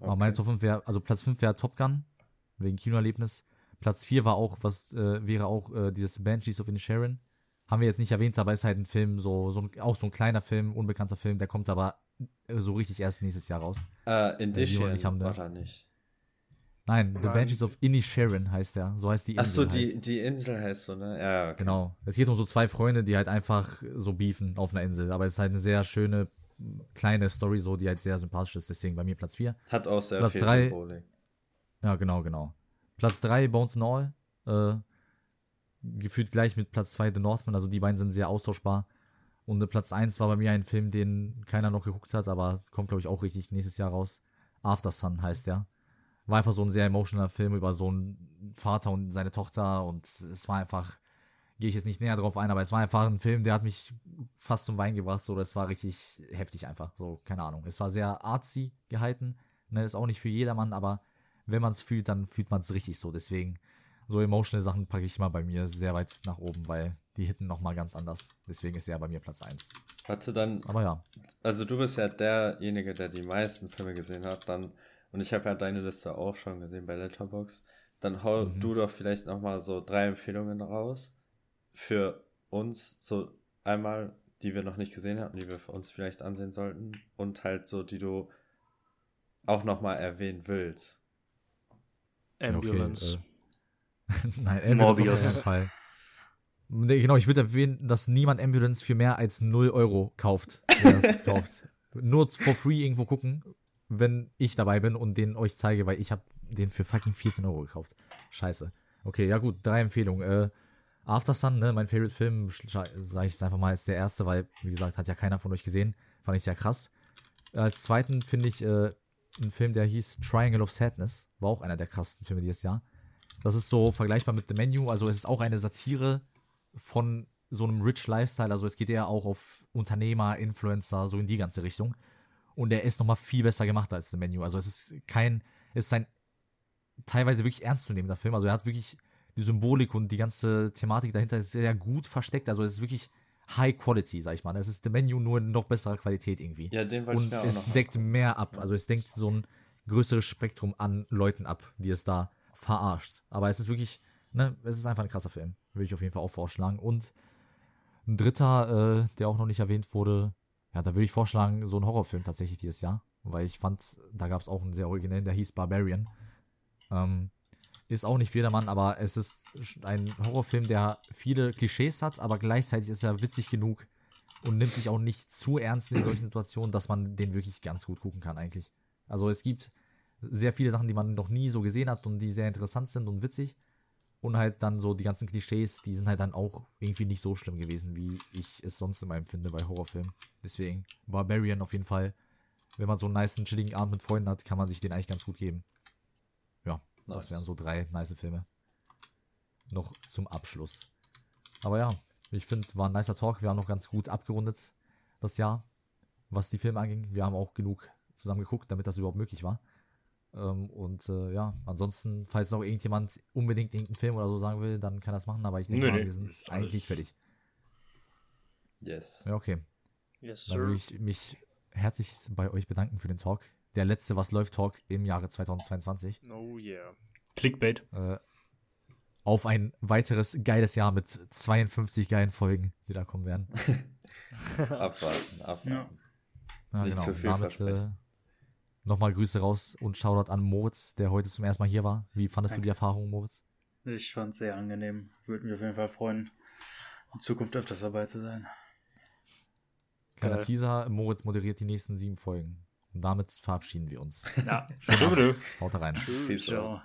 Aber meine Top 5 wäre, also Platz 5 wäre Top Gun, wegen Kinoerlebnis. Platz 4 war auch, was äh, wäre auch äh, dieses Banshees of Inisherin. Haben wir jetzt nicht erwähnt, aber ist halt ein Film, so, so ein, auch so ein kleiner Film, unbekannter Film, der kommt aber äh, so richtig erst nächstes Jahr raus. Äh, die Indici wollen nicht haben, ne? oder nicht? Nein, The Nein. Banshees of Inisherin heißt der. So heißt die Ach Insel. so, die, die Insel heißt so, ne? Ja, okay. Genau. Es geht um so zwei Freunde, die halt einfach so beefen auf einer Insel. Aber es ist halt eine sehr schöne, kleine Story, so, die halt sehr sympathisch ist. Deswegen bei mir Platz 4. Hat auch sehr Platz viel drei- Symbolik. Ja, genau, genau. Platz 3, Bones and All. Äh, gefühlt gleich mit Platz 2, The Northman. Also die beiden sind sehr austauschbar. Und Platz 1 war bei mir ein Film, den keiner noch geguckt hat, aber kommt, glaube ich, auch richtig nächstes Jahr raus. After Sun heißt der. War einfach so ein sehr emotionaler Film über so einen Vater und seine Tochter. Und es war einfach, gehe ich jetzt nicht näher drauf ein, aber es war einfach ein Film, der hat mich fast zum Wein gebracht. So, das war richtig heftig einfach. So, keine Ahnung. Es war sehr artsy gehalten. Ne, ist auch nicht für jedermann, aber wenn man es fühlt, dann fühlt man es richtig so. Deswegen, so emotional Sachen packe ich mal bei mir sehr weit nach oben, weil die hitten nochmal ganz anders. Deswegen ist er bei mir Platz 1. Hatte dann, Aber ja, also du bist ja derjenige, der die meisten Filme gesehen hat, dann, und ich habe ja deine Liste auch schon gesehen bei Letterbox. Dann hau Mhm. du doch vielleicht nochmal so drei Empfehlungen raus für uns, so einmal, die wir noch nicht gesehen haben, die wir für uns vielleicht ansehen sollten und halt so, die du auch nochmal erwähnen willst. Ambulance. Okay, äh, Nein, Ambulance Morbius. auf keinen Fall. Genau, ich würde erwähnen, dass niemand Ambulance für mehr als 0 Euro kauft, wer kauft. Nur for free irgendwo gucken, wenn ich dabei bin und den euch zeige, weil ich habe den für fucking 14 Euro gekauft. Scheiße. Okay, ja gut, drei Empfehlungen. Äh, After Sun, ne, mein Favorite Film, sage ich jetzt einfach mal, ist der erste, weil, wie gesagt, hat ja keiner von euch gesehen. Fand ich sehr krass. Als zweiten finde ich äh, einen Film, der hieß Triangle of Sadness. War auch einer der krassesten Filme dieses Jahr. Das ist so vergleichbar mit The Menu. Also es ist auch eine Satire von so einem Rich Lifestyle. Also es geht eher auch auf Unternehmer, Influencer, so in die ganze Richtung. Und der ist nochmal viel besser gemacht als The Menu. Also es ist kein, es ist ein teilweise wirklich ernstzunehmender Film. Also er hat wirklich die Symbolik und die ganze Thematik dahinter ist sehr gut versteckt. Also es ist wirklich High Quality, sag ich mal. Es ist The Menu nur in noch besserer Qualität irgendwie. Ja, den wollte ich Und mir auch es noch deckt mehr ab. Also es denkt so ein größeres Spektrum an Leuten ab, die es da verarscht. Aber es ist wirklich, ne, es ist einfach ein krasser Film. Würde ich auf jeden Fall auch vorschlagen. Und ein dritter, äh, der auch noch nicht erwähnt wurde, ja, da würde ich vorschlagen, so ein Horrorfilm tatsächlich dieses Jahr. Weil ich fand, da gab es auch einen sehr originellen, der hieß Barbarian. Ähm, ist auch nicht jedermann, aber es ist ein Horrorfilm, der viele Klischees hat, aber gleichzeitig ist er witzig genug und nimmt sich auch nicht zu ernst in solchen Situationen, dass man den wirklich ganz gut gucken kann eigentlich. Also es gibt sehr viele Sachen, die man noch nie so gesehen hat und die sehr interessant sind und witzig. Und halt dann so die ganzen Klischees, die sind halt dann auch irgendwie nicht so schlimm gewesen, wie ich es sonst immer empfinde bei Horrorfilmen. Deswegen Barbarian auf jeden Fall. Wenn man so einen nice, chilligen Abend mit Freunden hat, kann man sich den eigentlich ganz gut geben. Ja, das Nice. wären so drei nice Filme. Noch zum Abschluss. Aber ja, ich finde, war ein nicer Talk. Wir haben noch ganz gut abgerundet das Jahr, was die Filme anging. Wir haben auch genug zusammen geguckt, damit das überhaupt möglich war. Ähm, und äh, ja, ansonsten, falls noch irgendjemand unbedingt irgendeinen Film oder so sagen will, dann kann er das machen. Aber ich denke Nee, mal, wir sind eigentlich fertig. Yes. Ja, okay. Yes, Dann würde ich mich herzlich bei euch bedanken für den Talk. Der letzte Was läuft Talk im Jahre 2022. Oh yeah. Clickbait. Äh, auf ein weiteres geiles Jahr mit 52 geilen Folgen, die da kommen werden. Abwarten, abwarten. Ja. Ja, Nicht genau. zu viel Damit äh, nochmal Grüße raus und Shoutout an Moritz, der heute zum ersten Mal hier war. Wie fandest du Danke. die Erfahrung, Moritz? Ich fand es sehr angenehm. Würde mich auf jeden Fall freuen, in Zukunft öfters dabei zu sein. Kleiner. Teaser, Moritz moderiert die nächsten sieben Folgen. Und damit verabschieden wir uns. Ja. Schönen. Tschüss. Haut rein. Ciao.